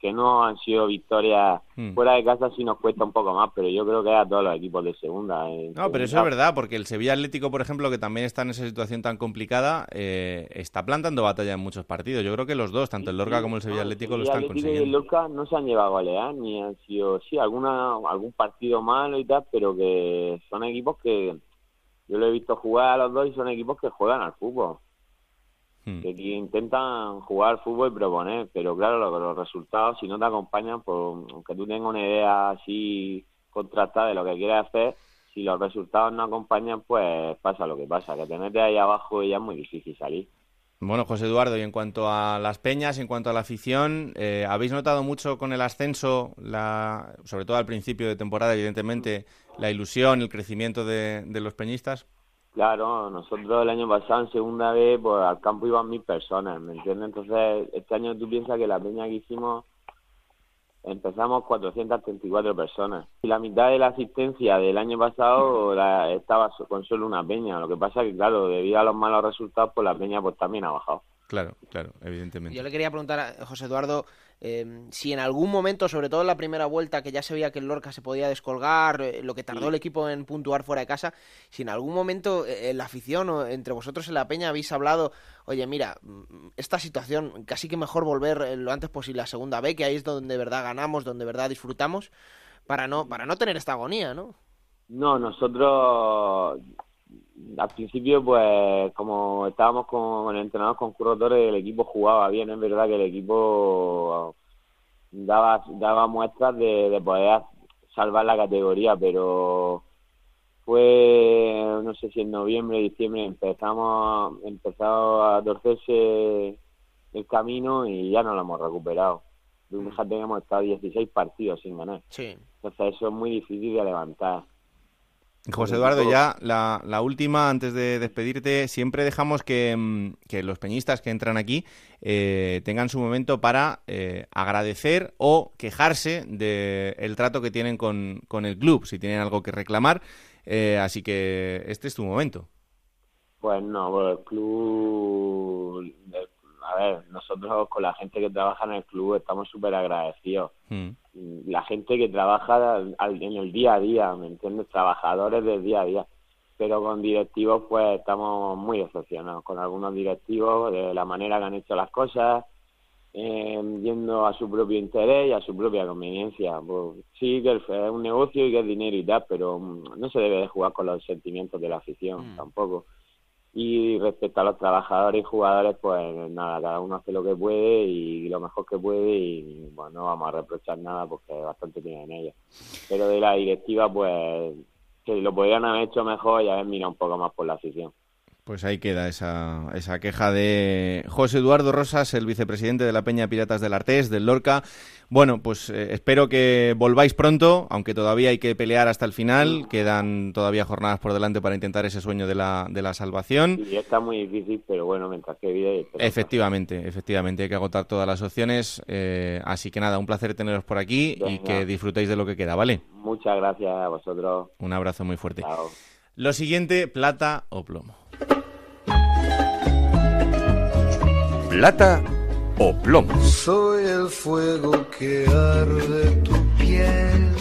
que no han sido victorias Mm. fuera de casa sí nos cuesta un poco más, pero yo creo que a todos los equipos de segunda. en No, pero eso es verdad, porque el Sevilla Atlético, por ejemplo, que también está en esa situación tan complicada, eh, está plantando batalla en muchos partidos. Yo creo que los dos, tanto el Lorca como el Sevilla Atlético, lo Sevilla están Atlético y el consiguiendo. Lorca no se han llevado a golear, ni han sido, sí, alguna, algún partido malo y tal, pero que son equipos que yo lo he visto jugar a los dos y son equipos que juegan al fútbol. Hmm. Que, intentan jugar fútbol y proponer, pero claro, lo- los, resultados, si no te acompañan, pues, aunque tú tengas una idea así contrastada de lo que quieres hacer, si los resultados no acompañan, pues pasa lo que pasa, que te metes ahí abajo y ya es muy difícil salir. Bueno, José Eduardo, y en cuanto a las peñas, en cuanto a la afición, eh, ¿habéis notado mucho con el ascenso, la, sobre todo al principio de temporada, evidentemente, la ilusión, el crecimiento de, de los peñistas? Claro, nosotros el año pasado en segunda vez pues al campo iban mil personas, ¿me entiendes? Entonces este año tú piensas que la peña que hicimos empezamos 434 personas y la mitad de la asistencia del año pasado la, estaba con solo una peña. Lo que pasa que claro, debido a los malos resultados pues la peña pues también ha bajado. Claro, claro, evidentemente. Yo le quería preguntar a José Eduardo eh, si en algún momento, sobre todo en la primera vuelta, que ya se veía que el Lorca se podía descolgar, eh, lo que tardó el equipo en puntuar fuera de casa, si en algún momento eh, en la afición o entre vosotros en la peña habéis hablado, oye, mira, mm, esta situación, casi que mejor volver lo antes posible a segunda B, que ahí es donde de verdad ganamos, donde de verdad disfrutamos, para no, para no tener esta agonía, ¿no? No, nosotros al principio, pues como estábamos con, entrenados con Curro Torres, el equipo jugaba bien. Es verdad que el equipo daba, daba muestras de, poder salvar la categoría, pero fue, no sé si en noviembre, diciembre, empezamos, empezó a torcerse el camino y ya no lo hemos recuperado. Fíjate que hemos estado 16 partidos sin ganar. Sí. Entonces eso es muy difícil de levantar. José Eduardo, ya la, última, antes de despedirte, siempre dejamos que, mm, los peñistas que entran aquí eh, tengan su momento para eh, agradecer o quejarse del trato que tienen con, con, el club, si tienen algo que reclamar. Eh, así que este es tu momento. Pues no, el club a ver, nosotros con la gente que trabaja en el club estamos súper agradecidos. Mm. La gente que trabaja en el día a día, ¿me entiendes? Trabajadores del día a día. Pero con directivos, pues estamos muy decepcionados con algunos directivos de la manera que han hecho las cosas, eh, yendo a su propio interés y a su propia conveniencia. Pues, sí, que es un negocio y que es dinero y tal, pero mm, no se debe de jugar con los sentimientos de la afición mm. tampoco. Y respecto a los trabajadores y jugadores, pues nada, cada uno hace lo que puede y lo mejor que puede y bueno, no vamos a reprochar nada porque bastante tienen ellos. Pero de la directiva, pues que lo podrían haber hecho mejor y haber mirado un poco más por la afición. Pues ahí queda esa, esa queja de José Eduardo Rosas, el vicepresidente de la Peña Piratas del Artés, del Lorca. Bueno, pues eh, espero que volváis pronto, aunque todavía hay que pelear hasta el final. Quedan todavía jornadas por delante para intentar ese sueño de la, de la salvación. Y está muy difícil, pero bueno, mientras que vive... Efectivamente, efectivamente, hay que agotar todas las opciones. Eh, así que nada, un placer teneros por aquí y que disfrutéis de lo que queda, ¿vale? Muchas gracias a vosotros. Un abrazo muy fuerte. Lo siguiente, plata o plomo. plata o plomo. Soy el fuego que arde tu piel.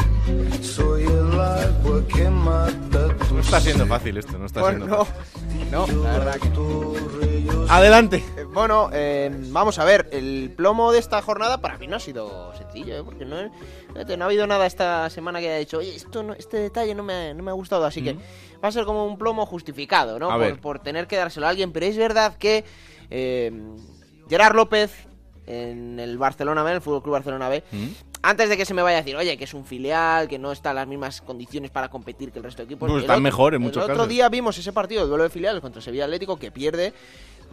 Soy el agua que mata tu No está siendo fácil esto, no está siendo no, fácil. No, la verdad que Adelante. Eh, bueno, eh, vamos a ver. El plomo de esta jornada para mí no ha sido sencillo, ¿eh? porque no, no ha habido nada esta semana que haya dicho, oye, esto no, este detalle no me, no me ha gustado, así que va a ser como un plomo justificado, ¿no? Por, por, tener que dárselo a alguien, pero es verdad que eh, Gerard López en el Barcelona B, en el Fútbol Club Barcelona B, mm. antes de que se me vaya a decir, oye, que es un filial, que no está en las mismas condiciones para competir que el resto de equipos. Pues están mejor en muchos casos. El otro día vimos ese partido de duelo de filiales contra Sevilla Atlético que pierde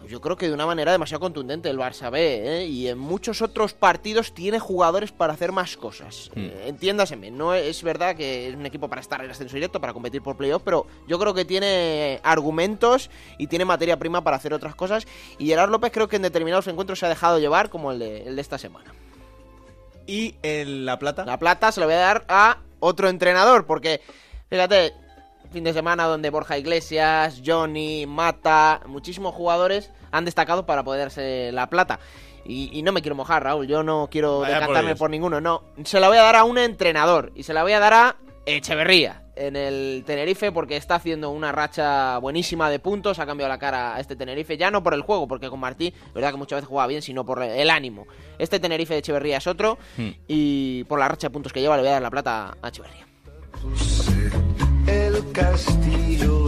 yo creo que de una manera demasiado contundente el Barça B, ¿eh? y en muchos otros partidos tiene jugadores para hacer más cosas. Hmm. Eh, entiéndaseme, no es verdad que es un equipo para estar en ascenso directo, para competir por playoff, pero yo creo que tiene argumentos y tiene materia prima para hacer otras cosas. Y Gerard López creo que en determinados encuentros se ha dejado llevar, como el de, el de esta semana. ¿Y en La Plata? La Plata se lo voy a dar a otro entrenador, porque, fíjate, fin de semana donde Borja Iglesias, Johnny, Mata, muchísimos jugadores han destacado para poderse la plata. Y, no me quiero mojar, Raúl, yo no quiero decantarme por, ninguno, no. Se la voy a dar a un entrenador y se la voy a dar a Echeverría en el Tenerife porque está haciendo una racha buenísima de puntos, ha cambiado la cara a este Tenerife, ya no por el juego, porque con Martí, verdad que muchas veces jugaba bien, sino por el ánimo. Este Tenerife de Echeverría es otro hmm. y por la racha de puntos que lleva le voy a dar la plata a Echeverría castillo,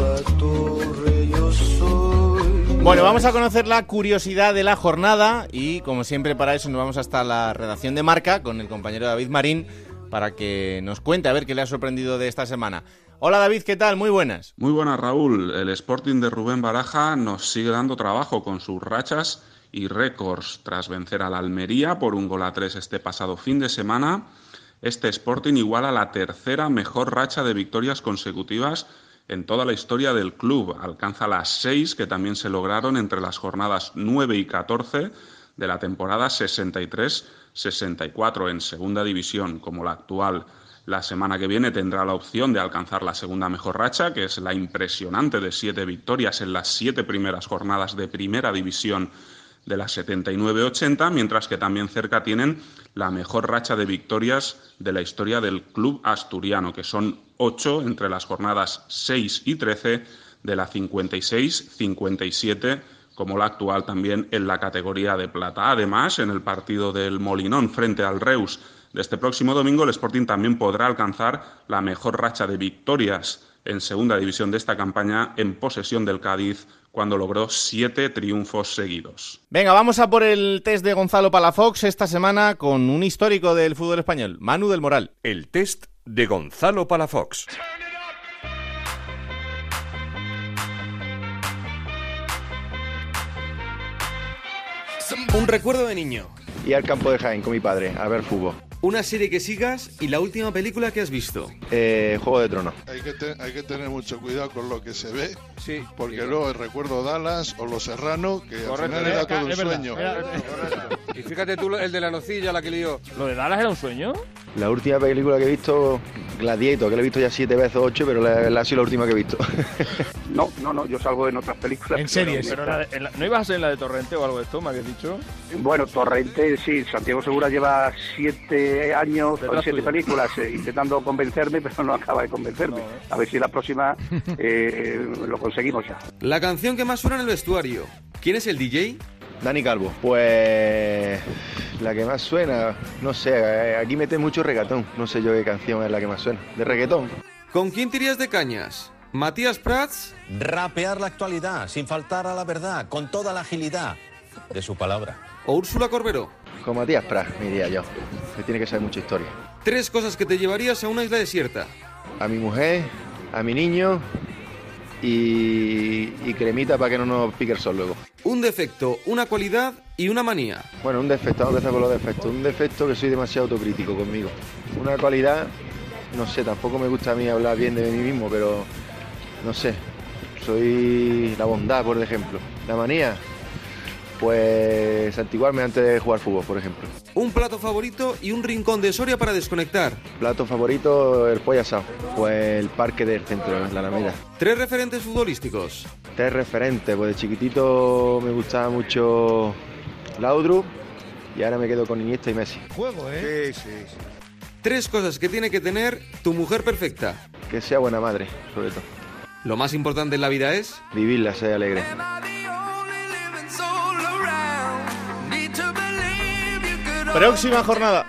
Bueno, vamos a conocer la curiosidad de la jornada y como siempre para eso nos vamos hasta la redacción de marca con el compañero David Marín para que nos cuente a ver qué le ha sorprendido de esta semana. Hola David, ¿qué tal? Muy buenas. Muy buenas Raúl. El Sporting de Rubén Baraja nos sigue dando trabajo con sus rachas y récords tras vencer a la Almería por un gol a tres este pasado fin de semana este Sporting iguala la tercera mejor racha de victorias consecutivas en toda la historia del club. Alcanza las seis que también se lograron entre las jornadas 9 y 14 de la temporada 63-64 en segunda división, como la actual. La semana que viene tendrá la opción de alcanzar la segunda mejor racha, que es la impresionante de siete victorias en las siete primeras jornadas de primera división de las 79-80, mientras que también cerca tienen la mejor racha de victorias de la historia del club asturiano, que son ocho entre las jornadas 6 y 13 de la 56-57 como la actual también en la categoría de plata. Además, en el partido del Molinón frente al Reus de este próximo domingo, el Sporting también podrá alcanzar la mejor racha de victorias en segunda división de esta campaña en posesión del Cádiz cuando logró siete triunfos seguidos. Venga, vamos a por el test de Gonzalo Palafox esta semana con un histórico del fútbol español, Manu del Moral. El test de Gonzalo Palafox. Un recuerdo de niño. Y al campo de Jaén con mi padre a ver fútbol. Una serie que sigas y la última película que has visto. Eh, Juego de Tronos. Hay que, te- hay que tener mucho cuidado con lo que se ve, sí, porque luego recuerdo Dallas o Los Serrano, que al final era todo un sueño. Y fíjate tú el de la nocilla, la que lió. ¿Lo de Dallas era un sueño? La última película que he visto, Gladiator, que la he visto ya siete veces o ocho, pero la, la ha sido la última que he visto. No, no, no, yo salgo en otras películas. Pero la de- en la- ¿No ibas a ser en la de Torrente o algo de esto, me habías dicho? Bueno, Torrente, sí, Santiago Segura lleva siete años, Detrás siete tuyo. películas eh, intentando convencerme, pero no acaba de convencerme. A ver si la próxima eh, lo conseguimos ya. La canción que más suena en el vestuario. ¿Quién es el DJ? Dani Calvo. Pues la que más suena, no sé, eh, aquí mete mucho reggaetón. No sé yo qué canción es la que más suena. De reggaetón. ¿Con quién tirías de cañas? ¿Matías Prats? Rapear la actualidad, sin faltar a la verdad, con toda la agilidad de su palabra. ¿O Úrsula Corberó? Con Matías Pras, me diría yo. Que tiene que saber mucha historia. Tres cosas que te llevarías a una isla desierta. A mi mujer, a mi niño y, y cremita para que no nos pique el sol luego. Un defecto, una cualidad y una manía. Bueno, un defecto, vamos a empezar por los defectos. Un defecto que soy demasiado autocrítico conmigo. Una cualidad, no sé, tampoco me gusta a mí hablar bien de mí mismo, pero no sé. Soy la bondad, por ejemplo. La manía, pues santiguarme antes de jugar fútbol, por ejemplo. Un plato favorito y un rincón de Soria para desconectar. Plato favorito, el pollo asado. Pues el parque del centro, en la Alameda. Tres referentes futbolísticos. Tres referentes, pues de chiquitito me gustaba mucho Laudrup y ahora me quedo con Iniesta y Messi. Juego, ¿eh? Sí, sí. Tres cosas que tiene que tener tu mujer perfecta. Que sea buena madre, sobre todo. Lo más importante en la vida es... Vivirla, ser alegre. Próxima jornada.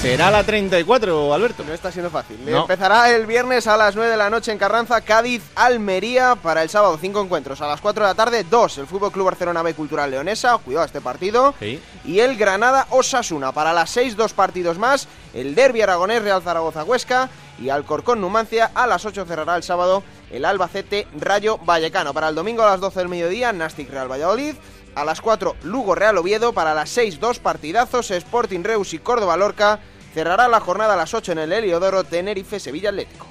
Será la 34, Alberto. No está siendo fácil. No. Empezará el viernes a las 9 de la noche en Carranza, Cádiz, Almería. Para el sábado, cinco encuentros. A las 4 de la tarde, dos. El Fútbol Club Barcelona B Cultural Leonesa. Cuidado a este partido. Sí. Y el Granada Osasuna. Para las 6, dos partidos más. El Derby Aragonés Real Zaragoza Huesca. Y Alcorcón Numancia. A las 8 cerrará el sábado el Albacete Rayo Vallecano. Para el domingo a las 12 del mediodía, Nastic Real Valladolid. A las 4, Lugo Real Oviedo. Para las 6, dos partidazos. Sporting Reus y Córdoba Lorca. Cerrará la jornada a las 8 en el Heliodoro Tenerife Sevilla Atlético.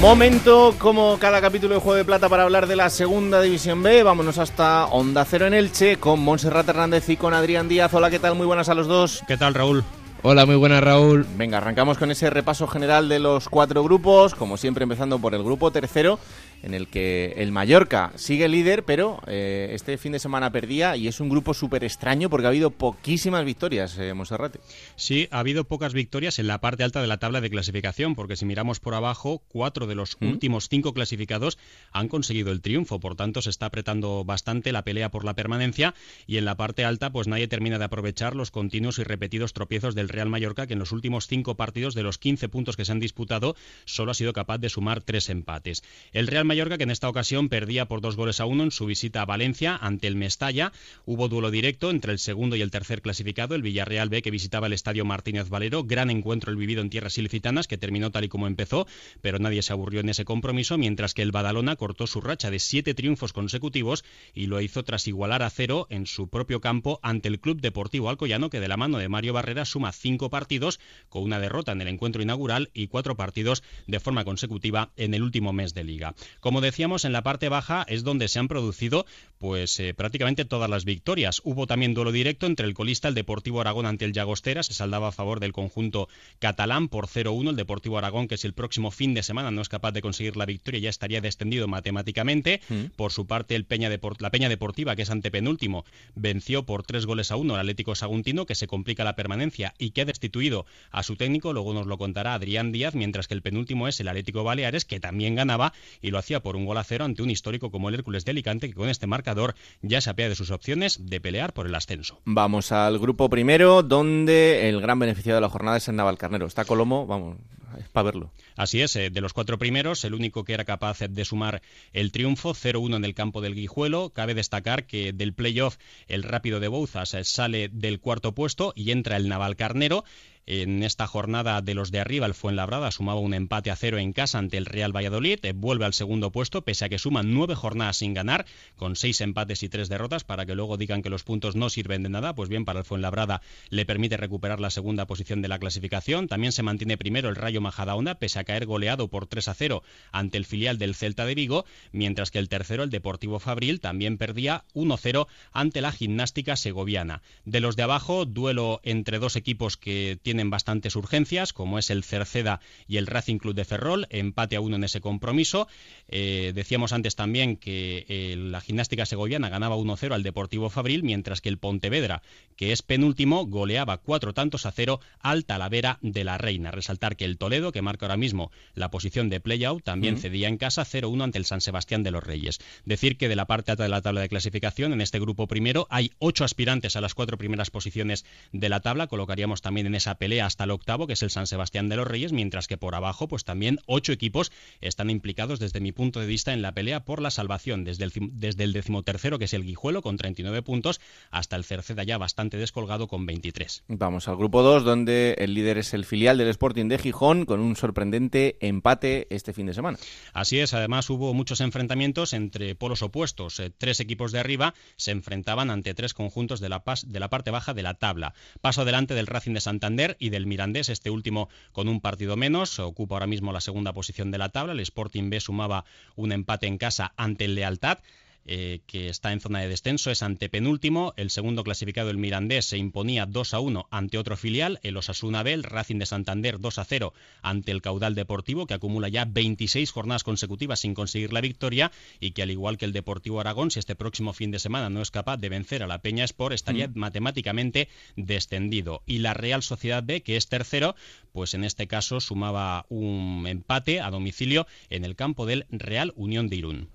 Momento, como cada capítulo de Juego de Plata, para hablar de la Segunda División B. Vámonos hasta Onda Cero en Elche con Montserrat Hernández y con Adrián Díaz. Hola, ¿qué tal? Muy buenas a los dos. ¿Qué tal, Raúl? Hola, muy buenas, Raúl. Venga, arrancamos con ese repaso general de los cuatro grupos, como siempre empezando por el grupo tercero, en el que el Mallorca sigue líder, pero eh, este fin de semana perdía y es un grupo súper extraño porque ha habido poquísimas victorias, eh, Monserrate. Sí, ha habido pocas victorias en la parte alta de la tabla de clasificación, porque si miramos por abajo, cuatro de los ¿Mm? últimos cinco clasificados han conseguido el triunfo, por tanto se está apretando bastante la pelea por la permanencia y en la parte alta pues nadie termina de aprovechar los continuos y repetidos tropiezos del Real Mallorca, que en los últimos cinco partidos de los 15 puntos que se han disputado solo ha sido capaz de sumar tres empates. El Real Mallorca Que en esta ocasión perdía por dos goles a uno en su visita a Valencia ante el Mestalla. Hubo duelo directo entre el segundo y el tercer clasificado, el Villarreal B que visitaba el estadio Martínez Valero. Gran encuentro el vivido en tierras ilicitanas que terminó tal y como empezó, pero nadie se aburrió en ese compromiso, mientras que el Badalona cortó su racha de siete triunfos consecutivos y lo hizo tras igualar a cero en su propio campo ante el Club Deportivo Alcoyano que de la mano de Mario Barrera suma cinco partidos con una derrota en el encuentro inaugural y cuatro partidos de forma consecutiva en el último mes de liga. Como decíamos, en la parte baja es donde se han producido pues eh, prácticamente todas las victorias. Hubo también duelo directo entre el colista el Deportivo Aragón ante el Llagostera, se saldaba a favor del conjunto catalán por 0-1. El Deportivo Aragón, que si el próximo fin de semana no es capaz de conseguir la victoria, ya estaría descendido matemáticamente. Mm. Por su parte, el Peña la Peña Deportiva, que es antepenúltimo, venció por tres goles a uno al Atlético Saguntino, que se complica la permanencia y que ha destituido a su técnico. Luego nos lo contará Adrián Díaz, mientras que el penúltimo es el Atlético Baleares, que también ganaba y lo hacía por un gol a cero ante un histórico como el Hércules de Alicante, que con este marcador ya se apea de sus opciones de pelear por el ascenso. Vamos al grupo primero, donde el gran beneficiado de la jornada es el Navalcarnero. Está Colomo, vamos, es para verlo. Así es, eh, de los cuatro primeros, el único que era capaz de sumar el triunfo, 0-1 en el campo del Guijuelo. Cabe destacar que del playoff el rápido de Bouzas eh, sale del cuarto puesto y entra el Navalcarnero. En esta jornada de los de arriba, el Fuenlabrada sumaba un empate a cero en casa ante el Real Valladolid, eh, vuelve al segundo puesto, pese a que suman nueve jornadas sin ganar, con seis empates y tres derrotas, para que luego digan que los puntos no sirven de nada, pues bien, para el Fuenlabrada le permite recuperar la segunda posición de la clasificación. También se mantiene primero el Rayo Majadahonda, pese a caer goleado por 3 a 0 ante el filial del Celta de Vigo, mientras que el tercero, el Deportivo Fabril, también perdía 1-0 ante la gimnástica segoviana. De los de abajo, duelo entre dos equipos que tienen tienen bastantes urgencias, como es el Cerceda y el Racing Club de Ferrol, empate a uno en ese compromiso. Eh, decíamos antes también que eh, la gimnástica segoviana ganaba 1-0 al Deportivo Fabril, mientras que el Pontevedra, que es penúltimo, goleaba cuatro tantos a cero al Talavera de la Reina. Resaltar que el Toledo, que marca ahora mismo la posición de play-out, también cedía en casa 0-1 ante el San Sebastián de los Reyes. Decir que de la parte alta de la tabla de clasificación, en este grupo primero, hay ocho aspirantes a las cuatro primeras posiciones de la tabla. Colocaríamos también en esa pelea hasta el octavo, que es el San Sebastián de los Reyes, mientras que por abajo, pues también ocho equipos están implicados desde mi punto de vista en la pelea por la salvación, desde el, desde el decimotercero, que es el Guijuelo, con 39 puntos, hasta el Cerceda ya bastante descolgado con 23. Vamos al grupo 2, donde el líder es el filial del Sporting de Gijón, con un sorprendente empate este fin de semana. Así es, además hubo muchos enfrentamientos entre polos opuestos. Eh, tres equipos de arriba se enfrentaban ante tres conjuntos de la, de la parte baja de la tabla. Paso adelante del Racing de Santander y del Mirandés, este último con un partido menos, ocupa ahora mismo la segunda posición de la tabla. El Sporting B sumaba un empate en casa ante el Lealtad. Eh, que está en zona de descenso, es antepenúltimo. El segundo clasificado, el Mirandés, se imponía 2 a 1 ante otro filial, el Osasuna B, el Racing de Santander 2 a 0 ante el Caudal Deportivo, que acumula ya 26 jornadas consecutivas sin conseguir la victoria y que, al igual que el Deportivo Aragón, si este próximo fin de semana no es capaz de vencer a la Peña Sport, estaría mm. matemáticamente descendido. Y la Real Sociedad B, que es tercero, pues en este caso sumaba un empate a domicilio en el campo del Real Unión de Irún.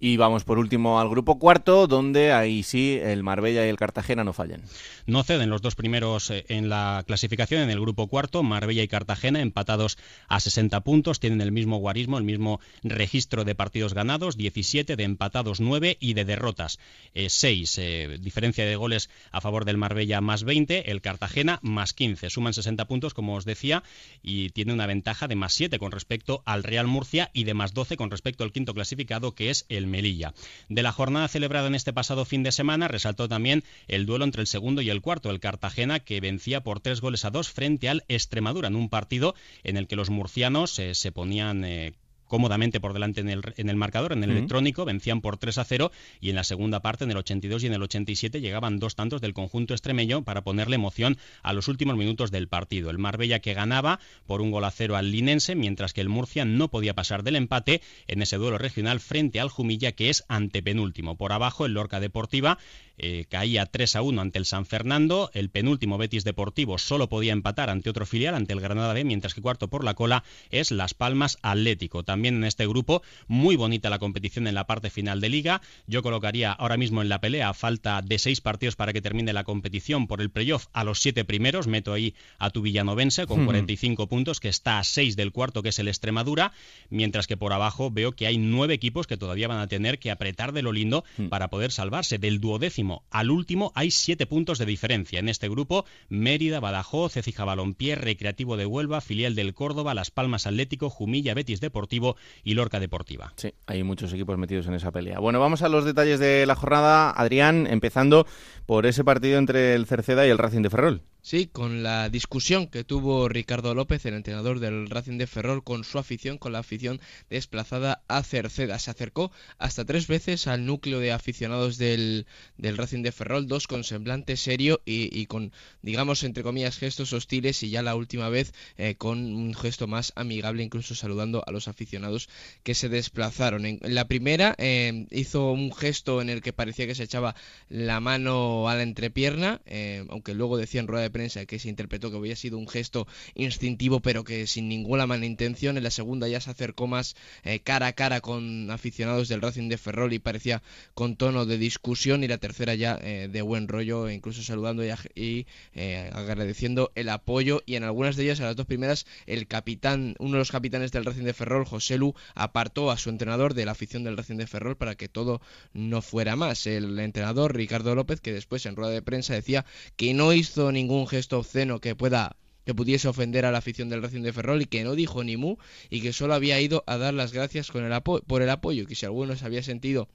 Y vamos por último al grupo cuarto, donde ahí sí el Marbella y el Cartagena no fallan. No ceden los dos primeros eh, en la clasificación en el grupo cuarto, Marbella y Cartagena empatados a 60 puntos, tienen el mismo guarismo, el mismo registro de partidos ganados, 17 de empatados 9 y de derrotas 6. Eh, eh, diferencia de goles a favor del Marbella más 20, el Cartagena más 15. Suman 60 puntos, como os decía, y tiene una ventaja de más 7 con respecto al Real Murcia y de más 12 con respecto al quinto clasificado, que es el Melilla. De la jornada celebrada en este pasado fin de semana resaltó también el duelo entre el segundo y el cuarto, el Cartagena, que vencía por tres goles a dos frente al Extremadura en un partido en el que los murcianos eh, se ponían eh, cómodamente por delante en el, en el marcador, en el electrónico, vencían por 3 a 0 y en la segunda parte, en el 82 y en el 87, llegaban dos tantos del conjunto extremeño para ponerle emoción a los últimos minutos del partido. El Marbella que ganaba por un gol a cero al Linense, mientras que el Murcia no podía pasar del empate en ese duelo regional frente al Jumilla, que es antepenúltimo. Por abajo, el Lorca Deportiva eh, caía 3 a 1 ante el San Fernando. El penúltimo Betis Deportivo solo podía empatar ante otro filial, ante el Granada B, mientras que cuarto por la cola es Las Palmas Atlético. también en este grupo. Muy bonita la competición en la parte final de liga. Yo colocaría ahora mismo en la pelea, falta de seis partidos para que termine la competición por el playoff, a los siete primeros. Meto ahí a tu Villanovense con 45 puntos, que está a seis del cuarto, que es el Extremadura. Mientras que por abajo veo que hay nueve equipos que todavía van a tener que apretar de lo lindo para poder salvarse. Del duodécimo al último hay siete puntos de diferencia. En este grupo, Mérida, Badajoz, Ecija Balompié, Recreativo de Huelva, Filial del Córdoba, Las Palmas Atlético, Jumilla, Betis Deportivo y Lorca Deportiva. Sí, hay muchos equipos metidos en esa pelea. Bueno, vamos a los detalles de la jornada, Adrián, empezando por ese partido entre el Cerceda y el Racing de Ferrol. Sí, con la discusión que tuvo Ricardo López, el entrenador del Racing de Ferrol, con su afición, con la afición desplazada a Cerceda. Se acercó hasta tres veces al núcleo de aficionados del, del Racing de Ferrol, dos con semblante serio y, con, digamos, entre comillas, gestos hostiles y ya la última vez eh, con un gesto más amigable, incluso saludando a los aficionados que se desplazaron. En la primera eh, hizo un gesto en el que parecía que se echaba la mano a la entrepierna, eh, aunque luego decía en rueda de prensa que se interpretó que había sido un gesto instintivo pero que sin ninguna mala intención. En la segunda ya se acercó más eh, cara a cara con aficionados del Racing de Ferrol y parecía con tono de discusión y la tercera ya de buen rollo, incluso saludando y, eh, agradeciendo el apoyo y en algunas de ellas, a las dos primeras, el capitán, uno de los capitanes del Racing de Ferrol, José Lu, apartó a su entrenador de la afición del Racing de Ferrol para que todo no fuera más. El entrenador Ricardo López, que después en rueda de prensa decía que no hizo ningún gesto obsceno que pueda que pudiese ofender a la afición del Racing de Ferrol y que no dijo ni mu y que solo había ido a dar las gracias con el por el apoyo que si alguno se había sentido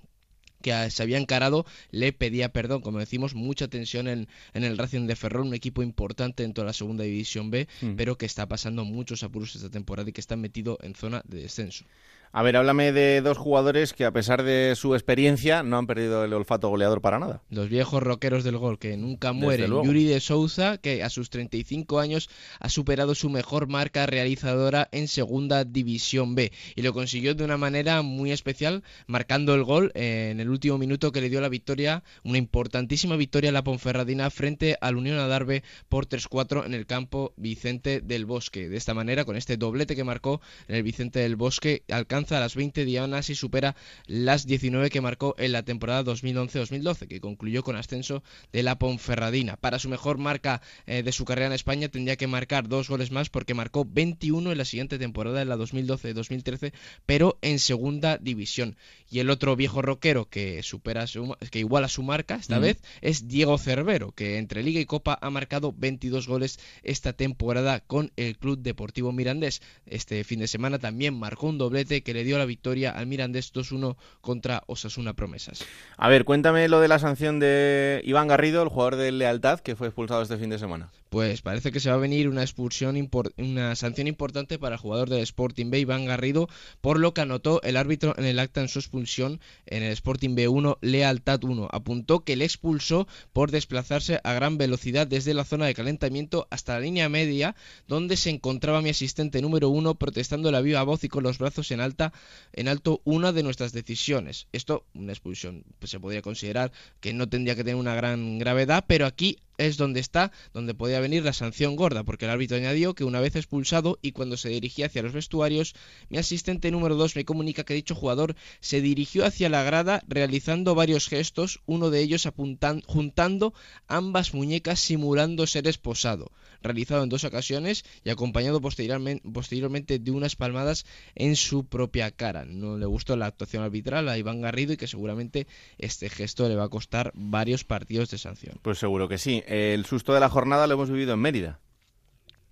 que se había encarado, le pedía perdón. Como decimos, mucha tensión en, en, el Racing de Ferrol, un equipo importante en toda la segunda división B, mm. pero que está pasando muchos apuros esta temporada y que está metido en zona de descenso. A ver, háblame de dos jugadores que a pesar de su experiencia no han perdido el olfato goleador para nada. Los viejos roqueros del gol que nunca mueren. Yuri de Souza, que a sus 35 años ha superado su mejor marca realizadora en Segunda División B y lo consiguió de una manera muy especial, marcando el gol en el último minuto que le dio la victoria, una importantísima victoria a la Ponferradina frente al Unión Adarve por 3-4 en el campo Vicente del Bosque. De esta manera, con este doblete que marcó en el Vicente del Bosque, alcanza a las 20 dianas y supera las 19 que marcó en la temporada 2011-2012, que concluyó con ascenso de la Ponferradina. Para su mejor marca eh, de su carrera en España tendría que marcar dos goles más porque marcó 21 en la siguiente temporada, en la 2012-2013, pero en segunda división. Y el otro viejo roquero que supera su, que iguala su marca esta vez es Diego Cervero, que entre Liga y Copa ha marcado 22 goles esta temporada con el Club Deportivo Mirandés. Este fin de semana también marcó un doblete que le dio la victoria al Mirandés 2-1 contra Osasuna Promesas. A ver, cuéntame lo de la sanción de Iván Garrido, el jugador de Lealtad, que fue expulsado este fin de semana pues parece que se va a venir una expulsión, una sanción importante para el jugador del Sporting B, Iván Garrido, por lo que anotó el árbitro en el acta en su expulsión en el Sporting B1, Lealtad 1. Apuntó que le expulsó por desplazarse a gran velocidad desde la zona de calentamiento hasta la línea media, donde se encontraba mi asistente número uno protestando la viva voz y con los brazos en alta, en alto una de nuestras decisiones. Esto, una expulsión, pues se podría considerar que no tendría que tener una gran gravedad, pero aquí es donde está, donde podía venir la sanción gorda, porque el árbitro añadió que una vez expulsado y cuando se dirigía hacia los vestuarios, mi asistente número 2 me comunica que dicho jugador se dirigió hacia la grada realizando varios gestos, uno de ellos apuntan, juntando ambas muñecas simulando ser esposado, realizado en dos ocasiones y acompañado posteriormente, posteriormente de unas palmadas en su propia cara. No le gustó la actuación arbitral a Iván Garrido y que seguramente este gesto le va a costar varios partidos de sanción. Pues seguro que sí el susto de la jornada lo hemos vivido en Mérida.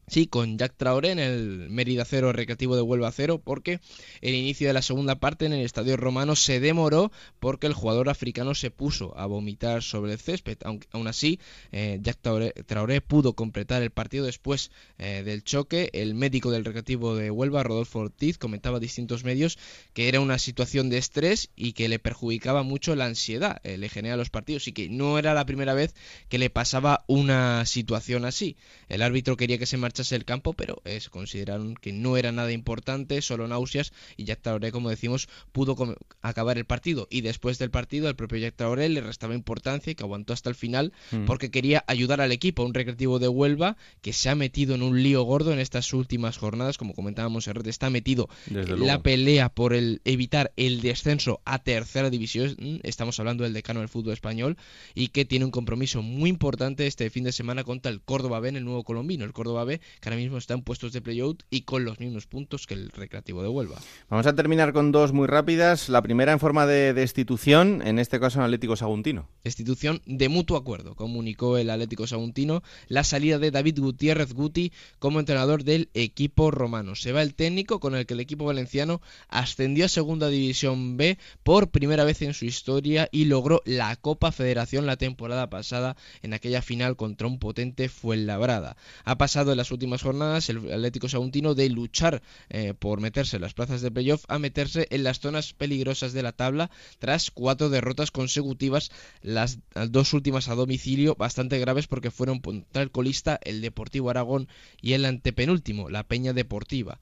Sí, con Jack Traoré en el Mérida Cero Recreativo de Huelva Cero, porque el inicio de la segunda parte en el Estadio Romano se demoró porque el jugador africano se puso a vomitar sobre el césped. Aunque, aún así, eh, Jack Traoré, pudo completar el partido después eh, del choque. El médico del Recreativo de Huelva, Rodolfo Ortiz, comentaba a distintos medios que era una situación de estrés y que le perjudicaba mucho la ansiedad, eh, le genera los partidos y que no era la primera vez que le pasaba una situación así. El árbitro quería que se marchara marchase del campo, pero eh, se consideraron que no era nada importante, solo náuseas, y Jack Traoré, como decimos, pudo acabar el partido. Y después del partido, al propio Jack Traoré le restaba importancia y que aguantó hasta el final mm. porque quería ayudar al equipo, un recreativo de Huelva que se ha metido en un lío gordo en estas últimas jornadas, como comentábamos, está metido en la pelea por el evitar el descenso a tercera división, estamos hablando del decano del fútbol español, y que tiene un compromiso muy importante este fin de semana contra el Córdoba B en el nuevo colombino, el Córdoba B que ahora mismo está en puestos de playout y con los mismos puntos que el Recreativo de Huelva. Vamos a terminar con dos muy rápidas, la primera en forma de destitución, en este caso en Atlético Saguntino. Destitución de mutuo acuerdo, comunicó el Atlético Saguntino la salida de David Gutiérrez Guti como entrenador del equipo romano. Se va el técnico con el que el equipo valenciano ascendió a Segunda División B por primera vez en su historia y logró la Copa Federación la temporada pasada en aquella final contra un potente Fuenlabrada. Ha pasado en las últimas jornadas el Atlético Saguntino de luchar eh, por meterse en las plazas de playoff a meterse en las zonas peligrosas de la tabla tras cuatro derrotas consecutivas, las dos últimas a domicilio bastante graves porque fueron contra el colista el Deportivo Aragón y el antepenúltimo, la Peña Deportiva.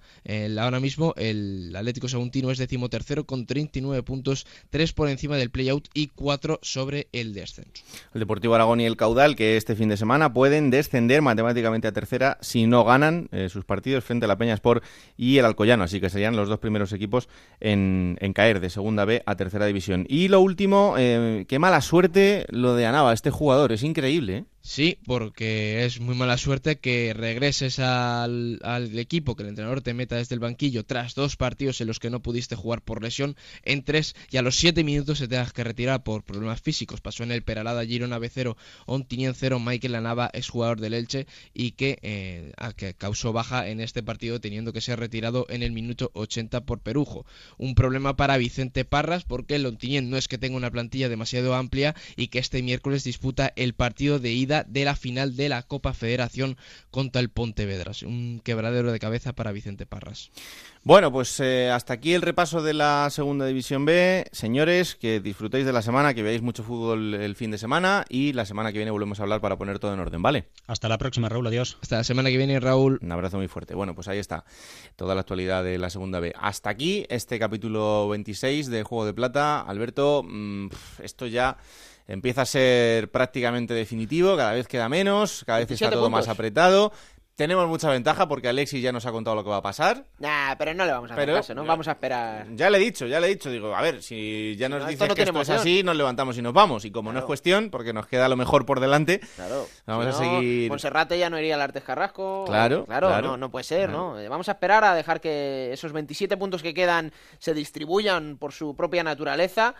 ahora mismo el Atlético Saguntino es decimotercero con 39 puntos, 3 por encima del playout y 4 sobre el descenso. El Deportivo Aragón y el Caudal, que este fin de semana pueden descender matemáticamente a tercera si no ganan eh, sus partidos frente a la Peña Sport y el Alcoyano, así que serían los dos primeros equipos en, caer de segunda B a tercera división. Y lo último, eh, qué mala suerte lo de Anava, este jugador, es increíble. ¿eh? Sí, porque es muy mala suerte que regreses al, equipo, que el entrenador te meta desde el banquillo tras dos partidos en los que no pudiste jugar por lesión, en tres y a los siete minutos se tengas que retirar por problemas físicos. Pasó en el Peralada Girona B0, Ontinien 0, Michael Lanava es jugador del Elche y que, eh, que causó baja en este partido teniendo que ser retirado en el minuto 80 por Perujo. Un problema para Vicente Parras porque el Ontinien no es que tenga una plantilla demasiado amplia y que este miércoles disputa el partido de ida de la final de la Copa Federación contra el Pontevedras. Un quebradero de cabeza para Vicente Parras. Bueno, pues eh, hasta aquí el repaso de la Segunda División B. Señores, que disfrutéis de la semana, que veáis mucho fútbol el fin de semana y la semana que viene volvemos a hablar para poner todo en orden, ¿vale? Hasta la próxima, Raúl, adiós. Hasta la semana que viene, Raúl. Un abrazo muy fuerte. Bueno, pues ahí está toda la actualidad de la Segunda B. Hasta aquí este capítulo 26 de Juego de Plata. Alberto, mm, esto ya empieza a ser prácticamente definitivo, cada vez queda menos, cada vez está todo más apretado. Tenemos mucha ventaja porque Alexis ya nos ha contado lo que va a pasar. Nah, pero no le vamos a hacer caso, ¿no? Vamos a esperar. Ya le he dicho, ya le he dicho. Digo, a ver, si ya nos dices que esto es así, nos levantamos y nos vamos. Y como no es cuestión, porque nos queda lo mejor por delante, claro. vamos a seguir... Monserrate ya no iría al Artes Carrasco. Claro, claro. No, no puede ser, ¿no? Vamos a esperar a dejar que esos 27 puntos que quedan se distribuyan por su propia naturaleza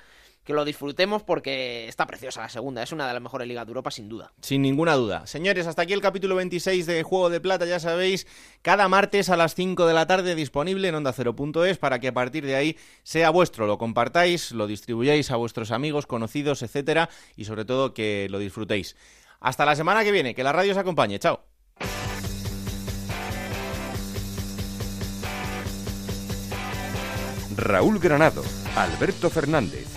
que lo disfrutemos porque está preciosa la segunda. Es una de las mejores ligas de Europa, sin duda. Sin ninguna duda. Señores, hasta aquí el capítulo 26 de Juego de Plata, ya sabéis, cada martes a las 5 de la tarde disponible en onda Cero.es para que a partir de ahí sea vuestro, lo compartáis, lo distribuyáis a vuestros amigos, conocidos, etcétera, y sobre todo que lo disfrutéis. Hasta la semana que viene, que la radio os acompañe. Chao. Raúl Granado, Alberto Fernández.